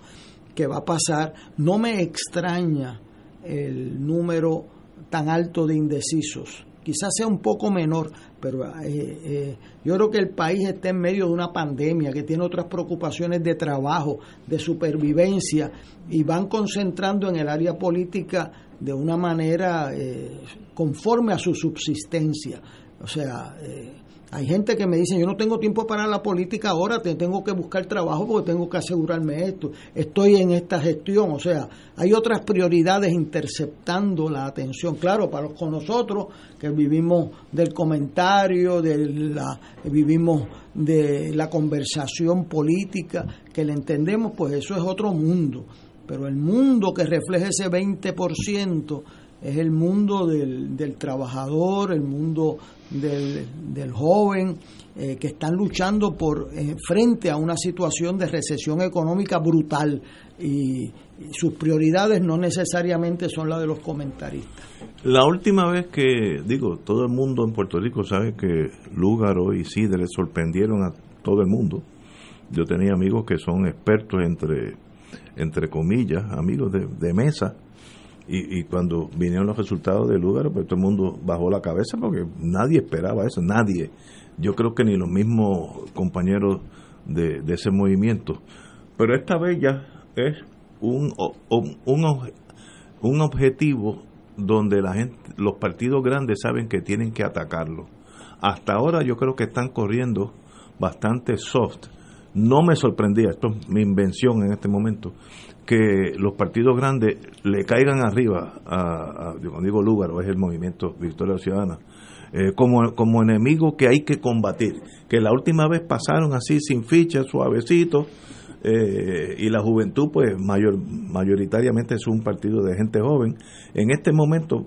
que va a pasar. No me extraña el número tan alto de indecisos. Quizás sea un poco menor, pero eh, eh, yo creo que el país está en medio de una pandemia, que tiene otras preocupaciones de trabajo, de supervivencia, y van concentrando en el área política de una manera eh, conforme a su subsistencia. O sea, eh, hay gente que me dice, yo no tengo tiempo para la política ahora, te tengo que buscar trabajo porque tengo que asegurarme esto, estoy en esta gestión, o sea, hay otras prioridades interceptando la atención. Claro, para los, con nosotros que vivimos del comentario, de la, vivimos de la conversación política, que le entendemos, pues eso es otro mundo. Pero el mundo que refleja ese 20% es el mundo del, del trabajador, el mundo del, del joven, eh, que están luchando por eh, frente a una situación de recesión económica brutal y, sus prioridades no necesariamente son las de los comentaristas. La última vez que, digo, todo el mundo en Puerto Rico sabe que Lúgaro y Sidre sorprendieron a todo el mundo. Yo tenía amigos que son expertos entre, entre comillas, amigos de, mesa, y, cuando vinieron los resultados de Lúgaro, pues todo el mundo bajó la cabeza porque nadie esperaba eso, nadie. Yo creo que ni los mismos compañeros de, de ese movimiento. Pero esta vez ya es un, un, un, un objetivo donde la gente, los partidos grandes saben que tienen que atacarlo. Hasta ahora yo creo que están corriendo bastante soft. No me sorprendía, esto es mi invención en este momento, que los partidos grandes le caigan arriba a, a cuando digo Lúgaro, es el movimiento Victoria Ciudadana, eh, como, como enemigo que hay que combatir. Que la última vez pasaron así sin fichas, suavecitos, eh, y la juventud, pues mayor, mayoritariamente es un partido de gente joven. En este momento,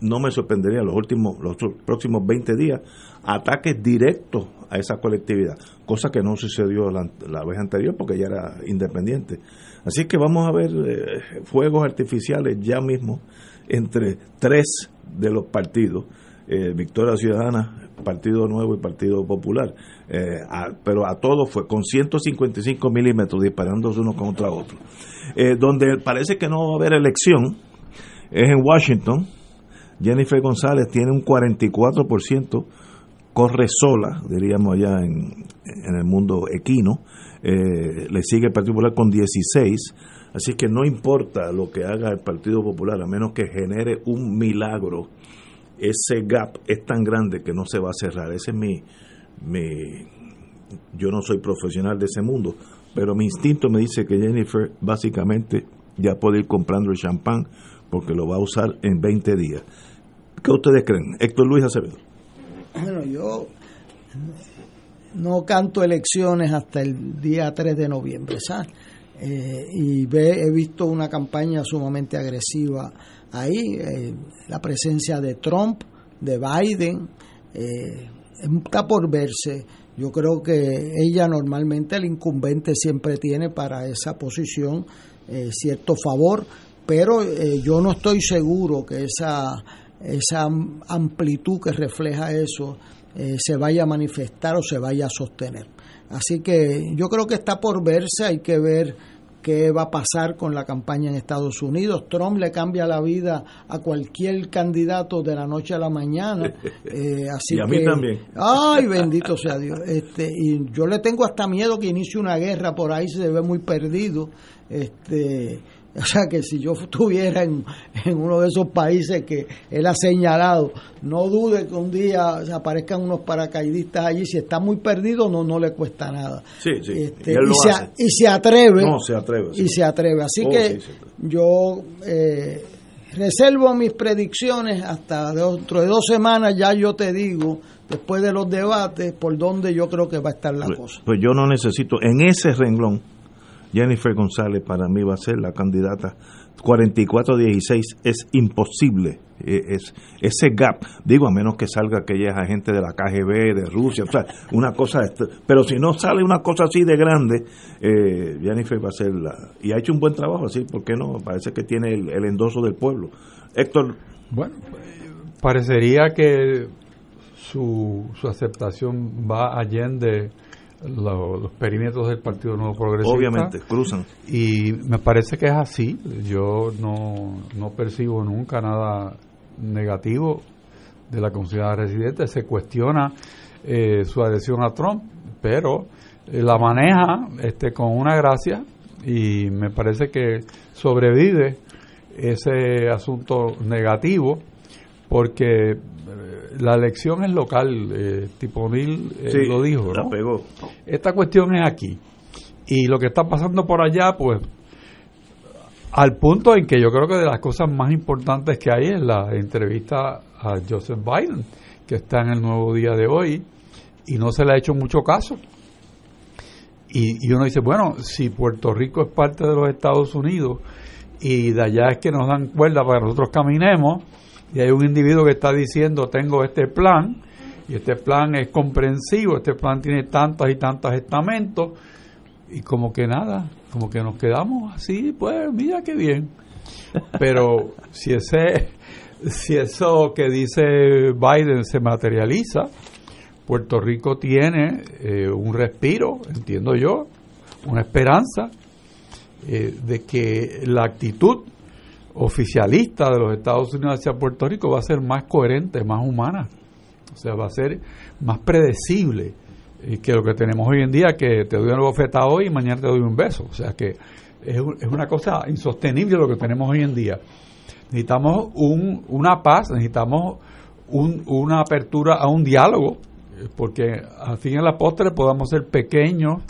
no me sorprendería los últimos, los próximos 20 días, ataques directos a esa colectividad, cosa que no sucedió la, la vez anterior porque ya era independiente. Así que vamos a ver eh, fuegos artificiales ya mismo entre tres de los partidos, eh, Victoria Ciudadana, Partido Nuevo y Partido Popular, eh, pero a todos fue con 155 milímetros disparándose uno contra otro. Donde parece que no va a haber elección es en Washington. Jennifer González tiene un 44%, corre sola, diríamos allá en, en el mundo equino. Eh, le sigue el Partido Popular con 16. Así que no importa lo que haga el Partido Popular, a menos que genere un milagro ese gap es tan grande que no se va a cerrar. Ese es mi, mi, yo no soy profesional de ese mundo, pero mi instinto me dice que Jennifer básicamente ya puede ir comprando el champán porque lo va a usar en 20 días. ¿Qué ustedes creen? Héctor Luis Acevedo. Bueno, yo no canto elecciones hasta el día 3 de noviembre, ¿sabes? Eh, y he visto una campaña sumamente agresiva ahí, eh, la presencia de Trump, de Biden, eh, está por verse. Yo creo que ella normalmente, el incumbente siempre tiene para esa posición eh, cierto favor, pero yo no estoy seguro que esa, esa amplitud que refleja eso eh, se vaya a manifestar o se vaya a sostener. Así que yo creo que está por verse, hay que ver qué va a pasar con la campaña en Estados Unidos. Trump le cambia la vida a cualquier candidato de la noche a la mañana. Eh, así y a mí que, también. Ay, bendito sea Dios. Este, y yo le tengo hasta miedo que inicie una guerra por ahí, se ve muy perdido. Este, o sea que si yo estuviera en, en, uno de esos países que él ha señalado, no dude que un día aparezcan unos paracaidistas allí. Si está muy perdido, no, no le cuesta nada. Sí, sí. Este, y, y, se, y, se, atreve. No, se atreve. Sí. Y se atreve. Así oh, que sí. yo eh, reservo mis predicciones hasta dentro de dos semanas. Ya yo te digo, después de los debates, por dónde yo creo que va a estar la pues, cosa. Pues yo no necesito, en ese renglón, Jennifer González para mí va a ser la candidata. 44-16 es imposible es ese gap digo a menos que salga que ella es agente de la KGB de Rusia o sea una cosa pero si no sale una cosa así de grande eh, Jennifer va a ser la y ha hecho un buen trabajo así ¿por qué no? parece que tiene el, el endoso del pueblo. Héctor. Bueno parecería que su, su aceptación va allende los, los, perímetros del Partido Nuevo Progresista. Obviamente, cruzan. Y me parece que es así. Yo no, no percibo nunca nada negativo de la comunidad residente. Se cuestiona eh, su adhesión a Trump, pero eh, la maneja este, con una gracia y me parece que sobrevive ese asunto negativo porque la elección es local, eh, Tiponil eh, sí, lo dijo. La ¿no? pegó. Esta cuestión es aquí. Y lo que está pasando por allá, pues, al punto en que yo creo que de las cosas más importantes que hay es la entrevista a Joseph Biden, que está en el nuevo día de hoy, y no se le ha hecho mucho caso. Y, y uno dice, bueno, si Puerto Rico es parte de los Estados Unidos y de allá es que nos dan cuerda para que nosotros caminemos y hay un individuo que está diciendo tengo este plan y este plan es comprensivo, este plan tiene tantos y tantos estamentos y como que nada, como que nos quedamos así, pues mira qué bien. Pero si ese si eso que dice Biden se materializa, Puerto Rico tiene eh, un respiro, entiendo yo, una esperanza eh, de que la actitud oficialista de los Estados Unidos hacia Puerto Rico va a ser más coherente, más humana. O sea, va a ser más predecible eh, que lo que tenemos hoy en día, que te doy una bofeta hoy y mañana te doy un beso. O sea, que es, es una cosa insostenible lo que tenemos hoy en día. Necesitamos un, una paz, necesitamos un, una apertura a un diálogo, eh, porque al fin a la postre podamos ser pequeños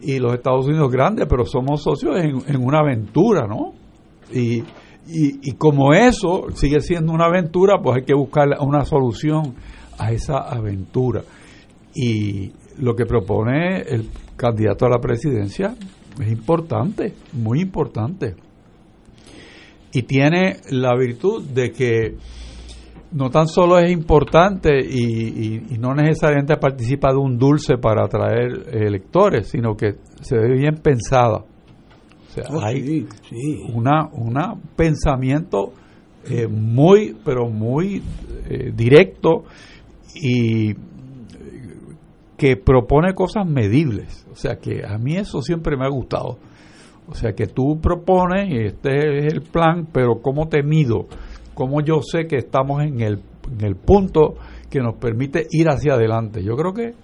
y los Estados Unidos grandes, pero somos socios en, en una aventura, ¿no? Y, y, y, como eso sigue siendo una aventura, pues hay que buscar una solución a esa aventura. Y lo que propone el candidato a la presidencia es importante, muy importante. Y tiene la virtud de que no tan solo es importante y, y, y, no necesariamente participa de un dulce para atraer electores, sino que se ve bien pensada. O sea, Oh, hay sí, sí. una una pensamiento eh, muy, pero muy eh, directo y que propone cosas medibles. O sea, que a mí eso siempre me ha gustado. O sea, que tú propones y este es el plan, pero ¿cómo te mido? ¿Cómo yo sé que estamos en el, en el punto que nos permite ir hacia adelante? Yo creo que,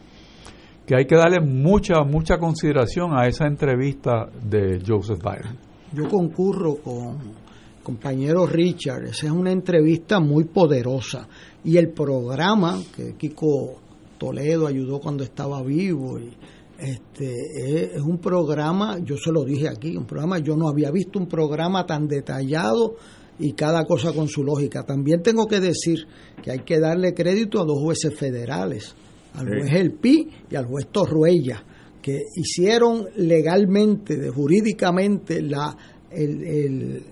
que hay que darle mucha, mucha consideración a esa entrevista de Joseph Biden. Yo concurro con compañero Richard, esa es una entrevista muy poderosa y el programa que Kiko Toledo ayudó cuando estaba vivo este es, un programa, yo se lo dije aquí, un programa, yo no había visto un programa tan detallado y cada cosa con su lógica. También tengo que decir que hay que darle crédito a dos jueces federales, al juez El Pi y al juez Torruella, que hicieron legalmente, jurídicamente, la, el, el,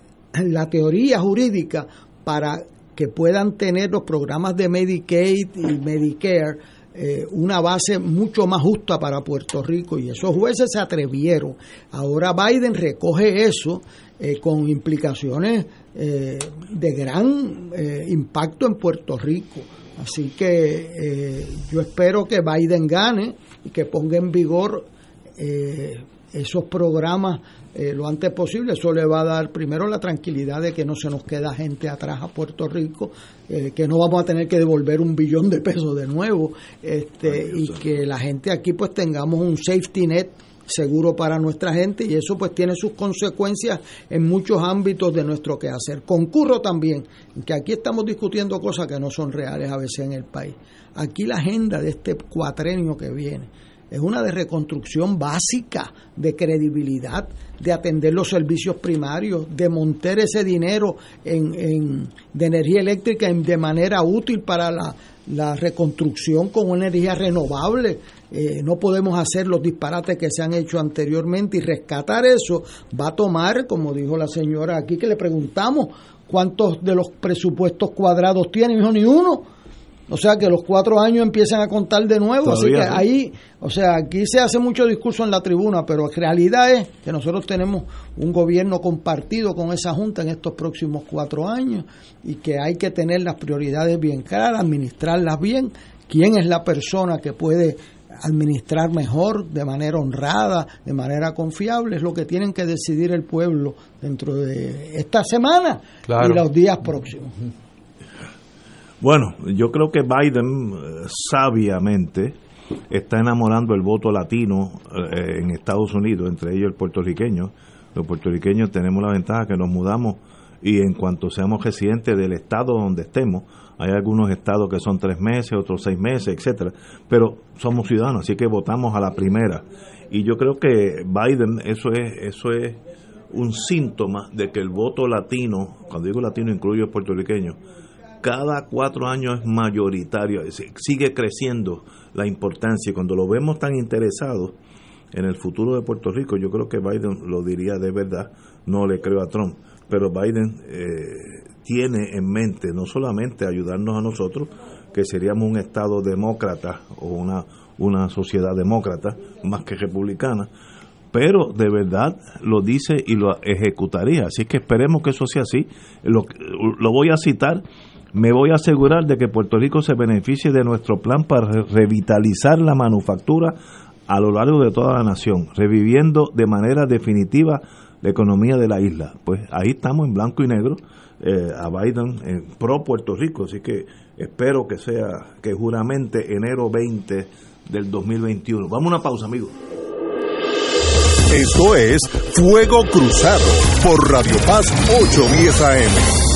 la teoría jurídica para que puedan tener los programas de Medicaid y Medicare eh, una base mucho más justa para Puerto Rico y esos jueces se atrevieron. Ahora Biden recoge eso eh, con implicaciones eh, de gran impacto en Puerto Rico. Así que yo espero que Biden gane y que ponga en vigor esos programas eh, lo antes posible. Eso le va a dar primero la tranquilidad de que no se nos queda gente atrás a Puerto Rico, eh, que no vamos a tener que devolver un billón de pesos de nuevo, este, y que la gente aquí pues tengamos un safety net seguro para nuestra gente y eso pues tiene sus consecuencias en muchos ámbitos de nuestro quehacer. Concurro también que aquí estamos discutiendo cosas que no son reales a veces en el país. Aquí la agenda de este cuatrenio que viene es una de reconstrucción básica, de credibilidad, de atender los servicios primarios, de montar ese dinero en, en de energía eléctrica en, de manera útil para la, la reconstrucción con energía renovable. Eh, no podemos hacer los disparates que se han hecho anteriormente y rescatar eso. Va a tomar, como dijo la señora aquí, que le preguntamos cuántos de los presupuestos cuadrados tiene, dijo ni uno o sea que los cuatro años empiezan a contar de nuevo. Todavía, así que ahí, o sea, aquí se hace mucho discurso en la tribuna, pero la realidad es que nosotros tenemos un gobierno compartido con esa Junta en estos próximos cuatro años y que hay que tener las prioridades bien claras, administrarlas bien. ¿Quién es la persona que puede administrar mejor, de manera honrada, de manera confiable? Es lo que tienen que decidir el pueblo dentro de esta semana claro. y los días próximos. Bueno, yo creo que Biden eh, sabiamente está enamorando el voto latino eh, en Estados Unidos, entre ellos el puertorriqueño. Los puertorriqueños tenemos la ventaja que nos mudamos y en cuanto seamos residentes del estado donde estemos, hay algunos estados que son tres meses, otros seis meses, etcétera, pero somos ciudadanos, así que votamos a la primera. Y yo creo que Biden, eso es, eso es un síntoma de que el voto latino, cuando digo latino incluyo puertorriqueño, cada cuatro años es mayoritario, sigue creciendo la importancia y cuando lo vemos tan interesado en el futuro de Puerto Rico, yo creo que Biden lo diría de verdad, no le creo a Trump. pero Biden eh, tiene en mente no solamente ayudarnos a nosotros, que seríamos un Estado demócrata o una, una sociedad demócrata más que republicana, pero de verdad lo dice y lo ejecutaría. Así que esperemos que eso sea así. Lo, lo voy a citar. Me voy a asegurar de que Puerto Rico se beneficie de nuestro plan para revitalizar la manufactura a lo largo de toda la nación, reviviendo de manera definitiva la economía de la isla. Pues ahí estamos en blanco y negro eh, a Biden en pro Puerto Rico, así que espero que sea, que juramente enero 20 del 2021. Vamos a una pausa, amigos. Esto es Fuego Cruzado por Radio Paz 810 AM.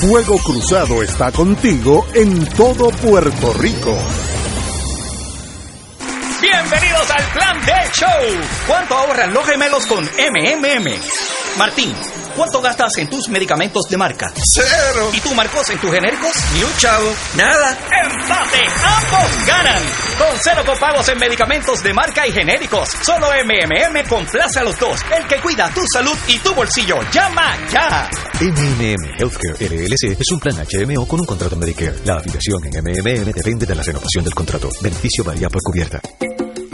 Fuego Cruzado está contigo en todo Puerto Rico. Bienvenidos al Plan de Show. ¿Cuánto ahorran los gemelos con MMM? Martín, ¿cuánto gastas en tus medicamentos de marca? Cero. ¿Y tú, Marcos, en tus genéricos? Ni un chavo. Nada. ¡Empate! ¡Ambos ganan! Con cero copagos en medicamentos de marca y genéricos. Solo MMM complace a los dos. El que cuida tu salud y tu bolsillo. ¡Llama ya! MMM Healthcare LLC es un plan HMO con un contrato Medicare. La afiliación en MMM depende de la renovación del contrato. Beneficio varía por cubierta.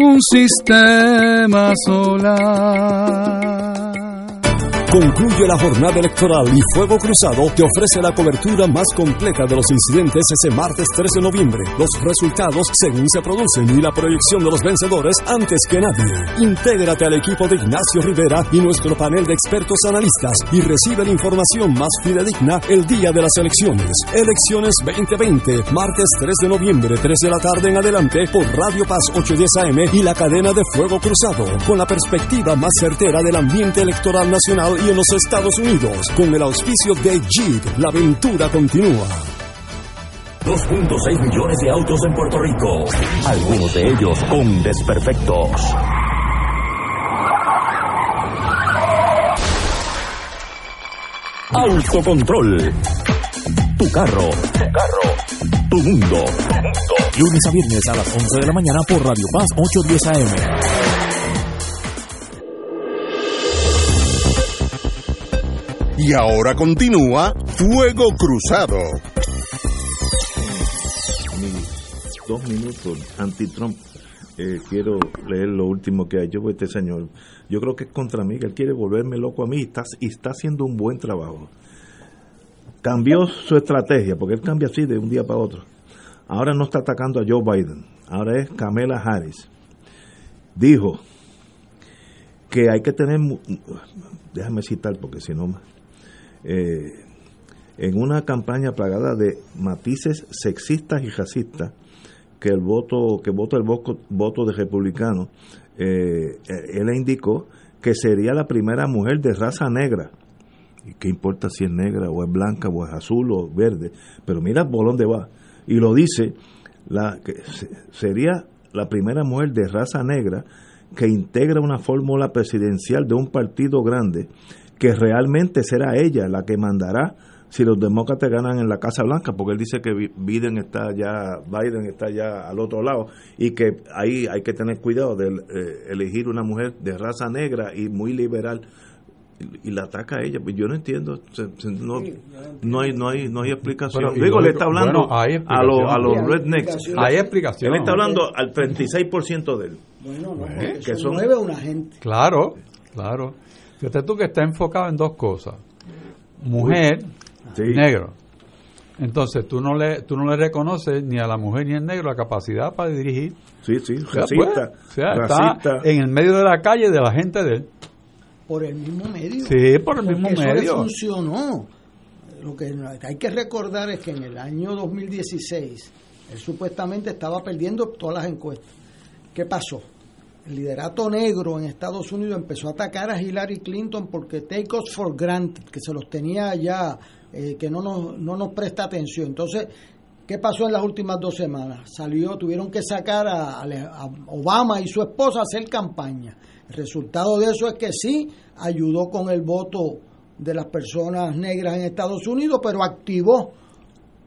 un sistema solar. Concluye la jornada electoral y Fuego Cruzado te ofrece la cobertura más completa de los incidentes ese martes 3 de noviembre, los resultados según se producen y la proyección de los vencedores antes que nadie. Intégrate al equipo de Ignacio Rivera y nuestro panel de expertos analistas y recibe la información más fidedigna el día de las elecciones. Elecciones 2020, martes 3 de noviembre, 3 de la tarde en adelante por Radio Paz 810 AM y la cadena de Fuego Cruzado, con la perspectiva más certera del ambiente electoral nacional y en los Estados Unidos, con el auspicio de Jeep. La aventura continúa. 2.6 millones de autos en Puerto Rico, algunos de ellos con desperfectos. Autocontrol. Tu carro. Tu carro. Tu mundo. Lunes a viernes a las 11 de la mañana por Radio Paz 810 AM. Y ahora continúa Fuego Cruzado. Dos minutos anti-Trump. Eh, quiero leer lo último que ha hecho este señor. Yo creo que es contra mí, que él quiere volverme loco a mí y está, está haciendo un buen trabajo. Cambió su estrategia, porque él cambia así de un día para otro. Ahora no está atacando a Joe Biden, ahora es Kamala Harris. Dijo que hay que tener, déjame citar porque si no eh, en una campaña plagada de matices sexistas y racistas que el voto que vota el voto, voto de republicano eh, él indicó que sería la primera mujer de raza negra. Y qué importa si es negra o es blanca o es azul o verde pero mira por dónde va. Y lo dice la que sería la primera mujer de raza negra que integra una fórmula presidencial de un partido grande que realmente será ella la que mandará si los demócratas ganan en la Casa Blanca, porque él dice que Biden está ya, Biden está ya al otro lado y que ahí hay que tener cuidado de eh, elegir una mujer de raza negra y muy liberal y, la ataca a ella. Pues yo no entiendo, no, no hay no hay no hay explicación. Digo, le está hablando a, los, a los rednecks. Hay explicación. Él está hablando al 36% de él. Bueno, no, que son nueve una gente. Claro. Claro. Fíjate tú que está enfocado en dos cosas. Mujer, negro. Entonces tú no le tú no le reconoces ni a la mujer ni al negro la capacidad para dirigir. Sí, sí, O sea, racista. pues, o sea, racista. está en el medio de la calle de la gente de él. por el mismo medio. Sí, por el mismo Porque eso le medio. funcionó. Lo que hay que recordar es que en el año 2016 él supuestamente estaba perdiendo todas las encuestas. ¿Qué pasó? El liderato negro en Estados Unidos empezó a atacar a Hillary Clinton porque take us for granted, que se los tenía ya, eh, que no nos, no nos presta atención. Entonces, ¿qué pasó en las últimas dos semanas? Salió, tuvieron que sacar a, a Obama y su esposa a hacer campaña. El resultado de eso es que sí ayudó con el voto de las personas negras en Estados Unidos, pero activó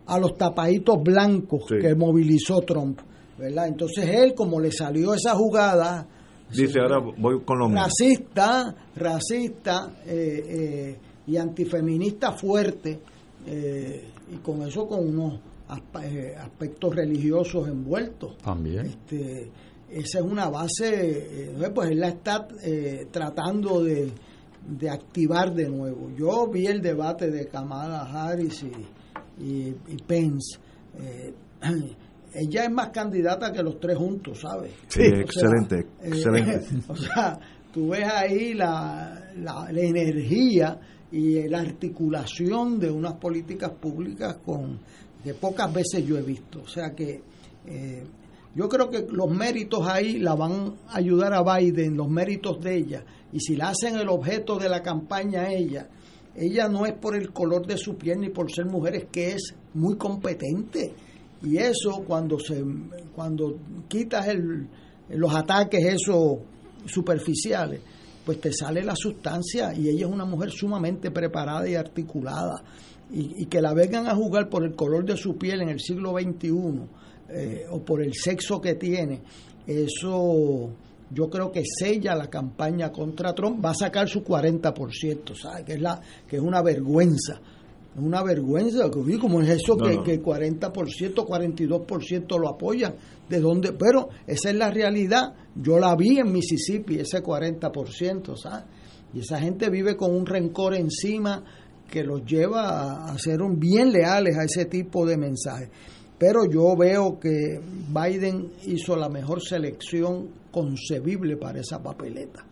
a los tapaditos blancos que movilizó Trump. ¿Verdad? Entonces él, como le salió esa jugada Dice, ahora voy con lo mío. racista, racista eh, eh, y antifeminista fuerte, eh, y con eso con unos aspectos religiosos envueltos. También. Este, esa es una base, eh, pues él la está eh, tratando de, de activar de nuevo. Yo vi el debate de Kamala Harris y, y, y Pence. Eh, ella es más candidata que los tres juntos, ¿sabes? Sí, excelente, excelente. o sea, tú ves ahí la, la, la energía y la articulación de unas políticas públicas con que pocas veces yo he visto. O sea que eh, yo creo que los méritos ahí la van a ayudar a Biden, los méritos de ella. Y si la hacen el objeto de la campaña a ella, ella no es por el color de su piel ni por ser mujer, es que es muy competente. Y eso cuando se cuando quitas el, los ataques esos superficiales, pues te sale la sustancia y ella es una mujer sumamente preparada y articulada. Y, que la vengan a jugar por el color de su piel en el siglo XXI eh, o por el sexo que tiene, eso yo creo que sella la campaña contra Trump, va a sacar su 40%, ¿sabes? Que es, la, que es una vergüenza. Es una vergüenza, ¿cómo es eso No, que, no. que 40%, 42% lo apoyan? ¿De dónde? Pero esa es la realidad. Yo la vi en Mississippi, ese 40%, ¿sabes? Y esa gente vive con un rencor encima que los lleva a, a ser un, bien leales a ese tipo de mensajes. Pero yo veo que Biden hizo la mejor selección concebible para esa papeleta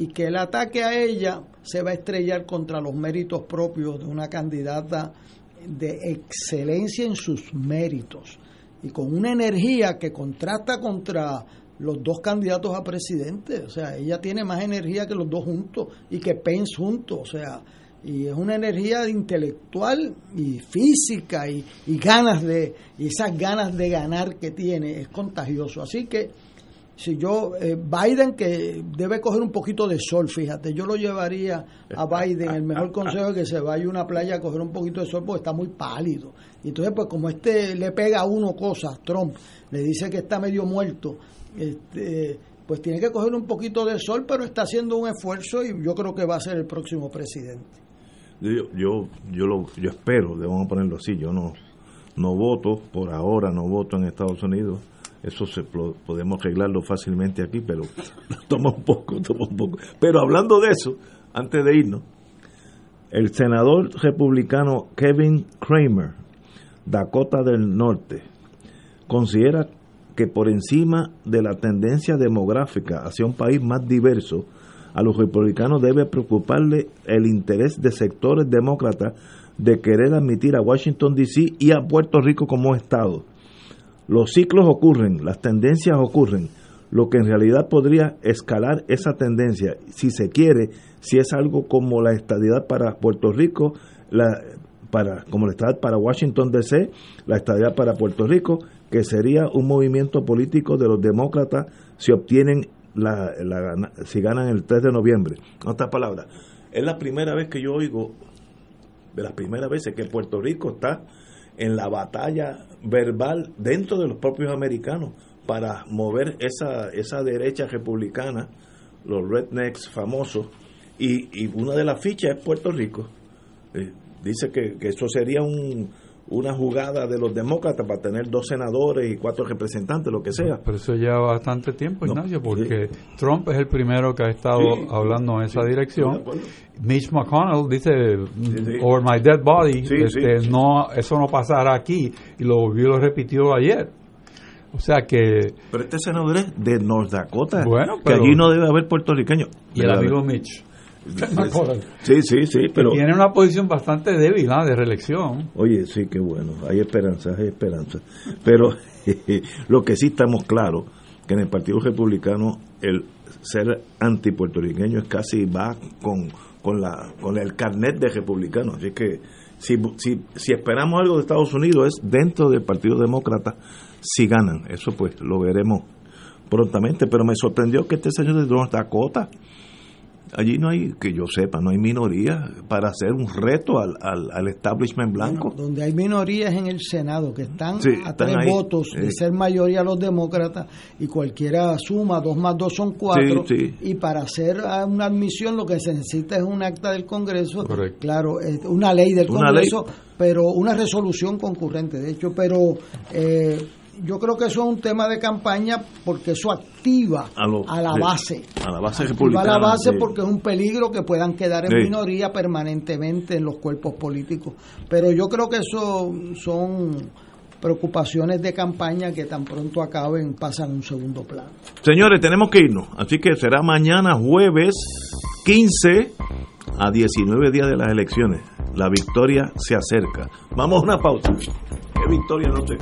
y que el ataque a ella se va a estrellar contra los méritos propios de una candidata de excelencia en sus méritos y con una energía que contrasta contra los dos candidatos a presidente. O sea, ella tiene más energía que los dos juntos y que Pence juntos. O sea, y es una energía intelectual y física y, y ganas de, y esas ganas de ganar que tiene es contagioso. Así que si yo, eh, Biden que debe coger un poquito de sol, fíjate, yo lo llevaría a Biden, el mejor consejo es que se vaya a una playa a coger un poquito de sol porque está muy pálido. Y entonces, pues como este le pega a uno cosas, Trump, le dice que está medio muerto, este, pues tiene que coger un poquito de sol, pero está haciendo un esfuerzo y yo creo que va a ser el próximo presidente. Yo, yo, yo, lo, yo espero, debemos ponerlo así, yo no, no voto, por ahora no voto en Estados Unidos, eso se podemos arreglarlo fácilmente aquí, pero toma un poco, toma un poco. Pero hablando de eso, antes de irnos, el senador republicano Kevin Kramer, Dakota del Norte, considera que por encima de la tendencia demográfica hacia un país más diverso, a los republicanos debe preocuparle el interés de sectores demócratas de querer admitir a Washington, D.C. y a Puerto Rico como Estado. Los ciclos ocurren, las tendencias ocurren, lo que en realidad podría escalar esa tendencia, si se quiere, si es algo como la estadidad para Puerto Rico, la, para, como la estadidad para Washington DC, la estadidad para Puerto Rico, que sería un movimiento político de los demócratas si obtienen la, si ganan el 3 de noviembre. Otras palabras, es la primera vez que yo oigo, de las primeras veces que Puerto Rico está en la batalla verbal dentro de los propios americanos para mover esa, esa derecha republicana, los rednecks famosos, y, y una de las fichas es Puerto Rico. Eh, dice que, que eso sería un, una jugada de los demócratas para tener dos senadores y cuatro representantes, lo que sea. Pero eso lleva bastante tiempo, Ignacio, porque Trump es el primero que ha estado Sí. hablando en esa Sí, dirección. Mitch McConnell dice, over my dead body, este, no, eso no pasará aquí, y lo volvió y lo repitió ayer. O sea que... Pero este senador es de North Dakota, Bueno, que allí no debe haber puertorriqueños. Y el amigo haber. Mitch. Sí, sí, sí, pero... Tiene una posición bastante débil ¿ah? de reelección. Oye, sí, qué bueno, hay esperanza, hay esperanza. Pero lo que sí estamos claros, que en el Partido Republicano el ser antipuertorriqueño es casi va con, con, la, con el carnet de republicano. Así que si, si, si esperamos algo de Estados Unidos es dentro del Partido Demócrata, si ganan. Eso pues lo veremos prontamente. Pero me sorprendió que este señor de North Dakota, allí no hay, que yo sepa, no hay minoría para hacer un reto al, al, al establishment blanco. donde hay minorías en el Senado que están Sí, a están tres ahí. votos de Eh. ser mayoría los demócratas y cualquiera suma, dos más dos son cuatro, Sí, sí. y para hacer una admisión lo que se necesita es un acta del Congreso, Correcto. claro, es una ley del Una Congreso, pero una resolución concurrente, de hecho, pero eh, yo creo que eso es un tema de campaña porque eso activa A lo- a la sí, base. a la base Activa republicana. a la base sí. porque es un peligro que puedan quedar en Sí. minoría permanentemente en los cuerpos políticos. Pero yo creo que eso son preocupaciones de campaña que tan pronto acaben pasan a un segundo plano. Señores, tenemos que irnos. Así que será mañana jueves 15 a 19 días de las elecciones. La victoria se acerca. Vamos a una pausa. ¿Qué victoria no sé?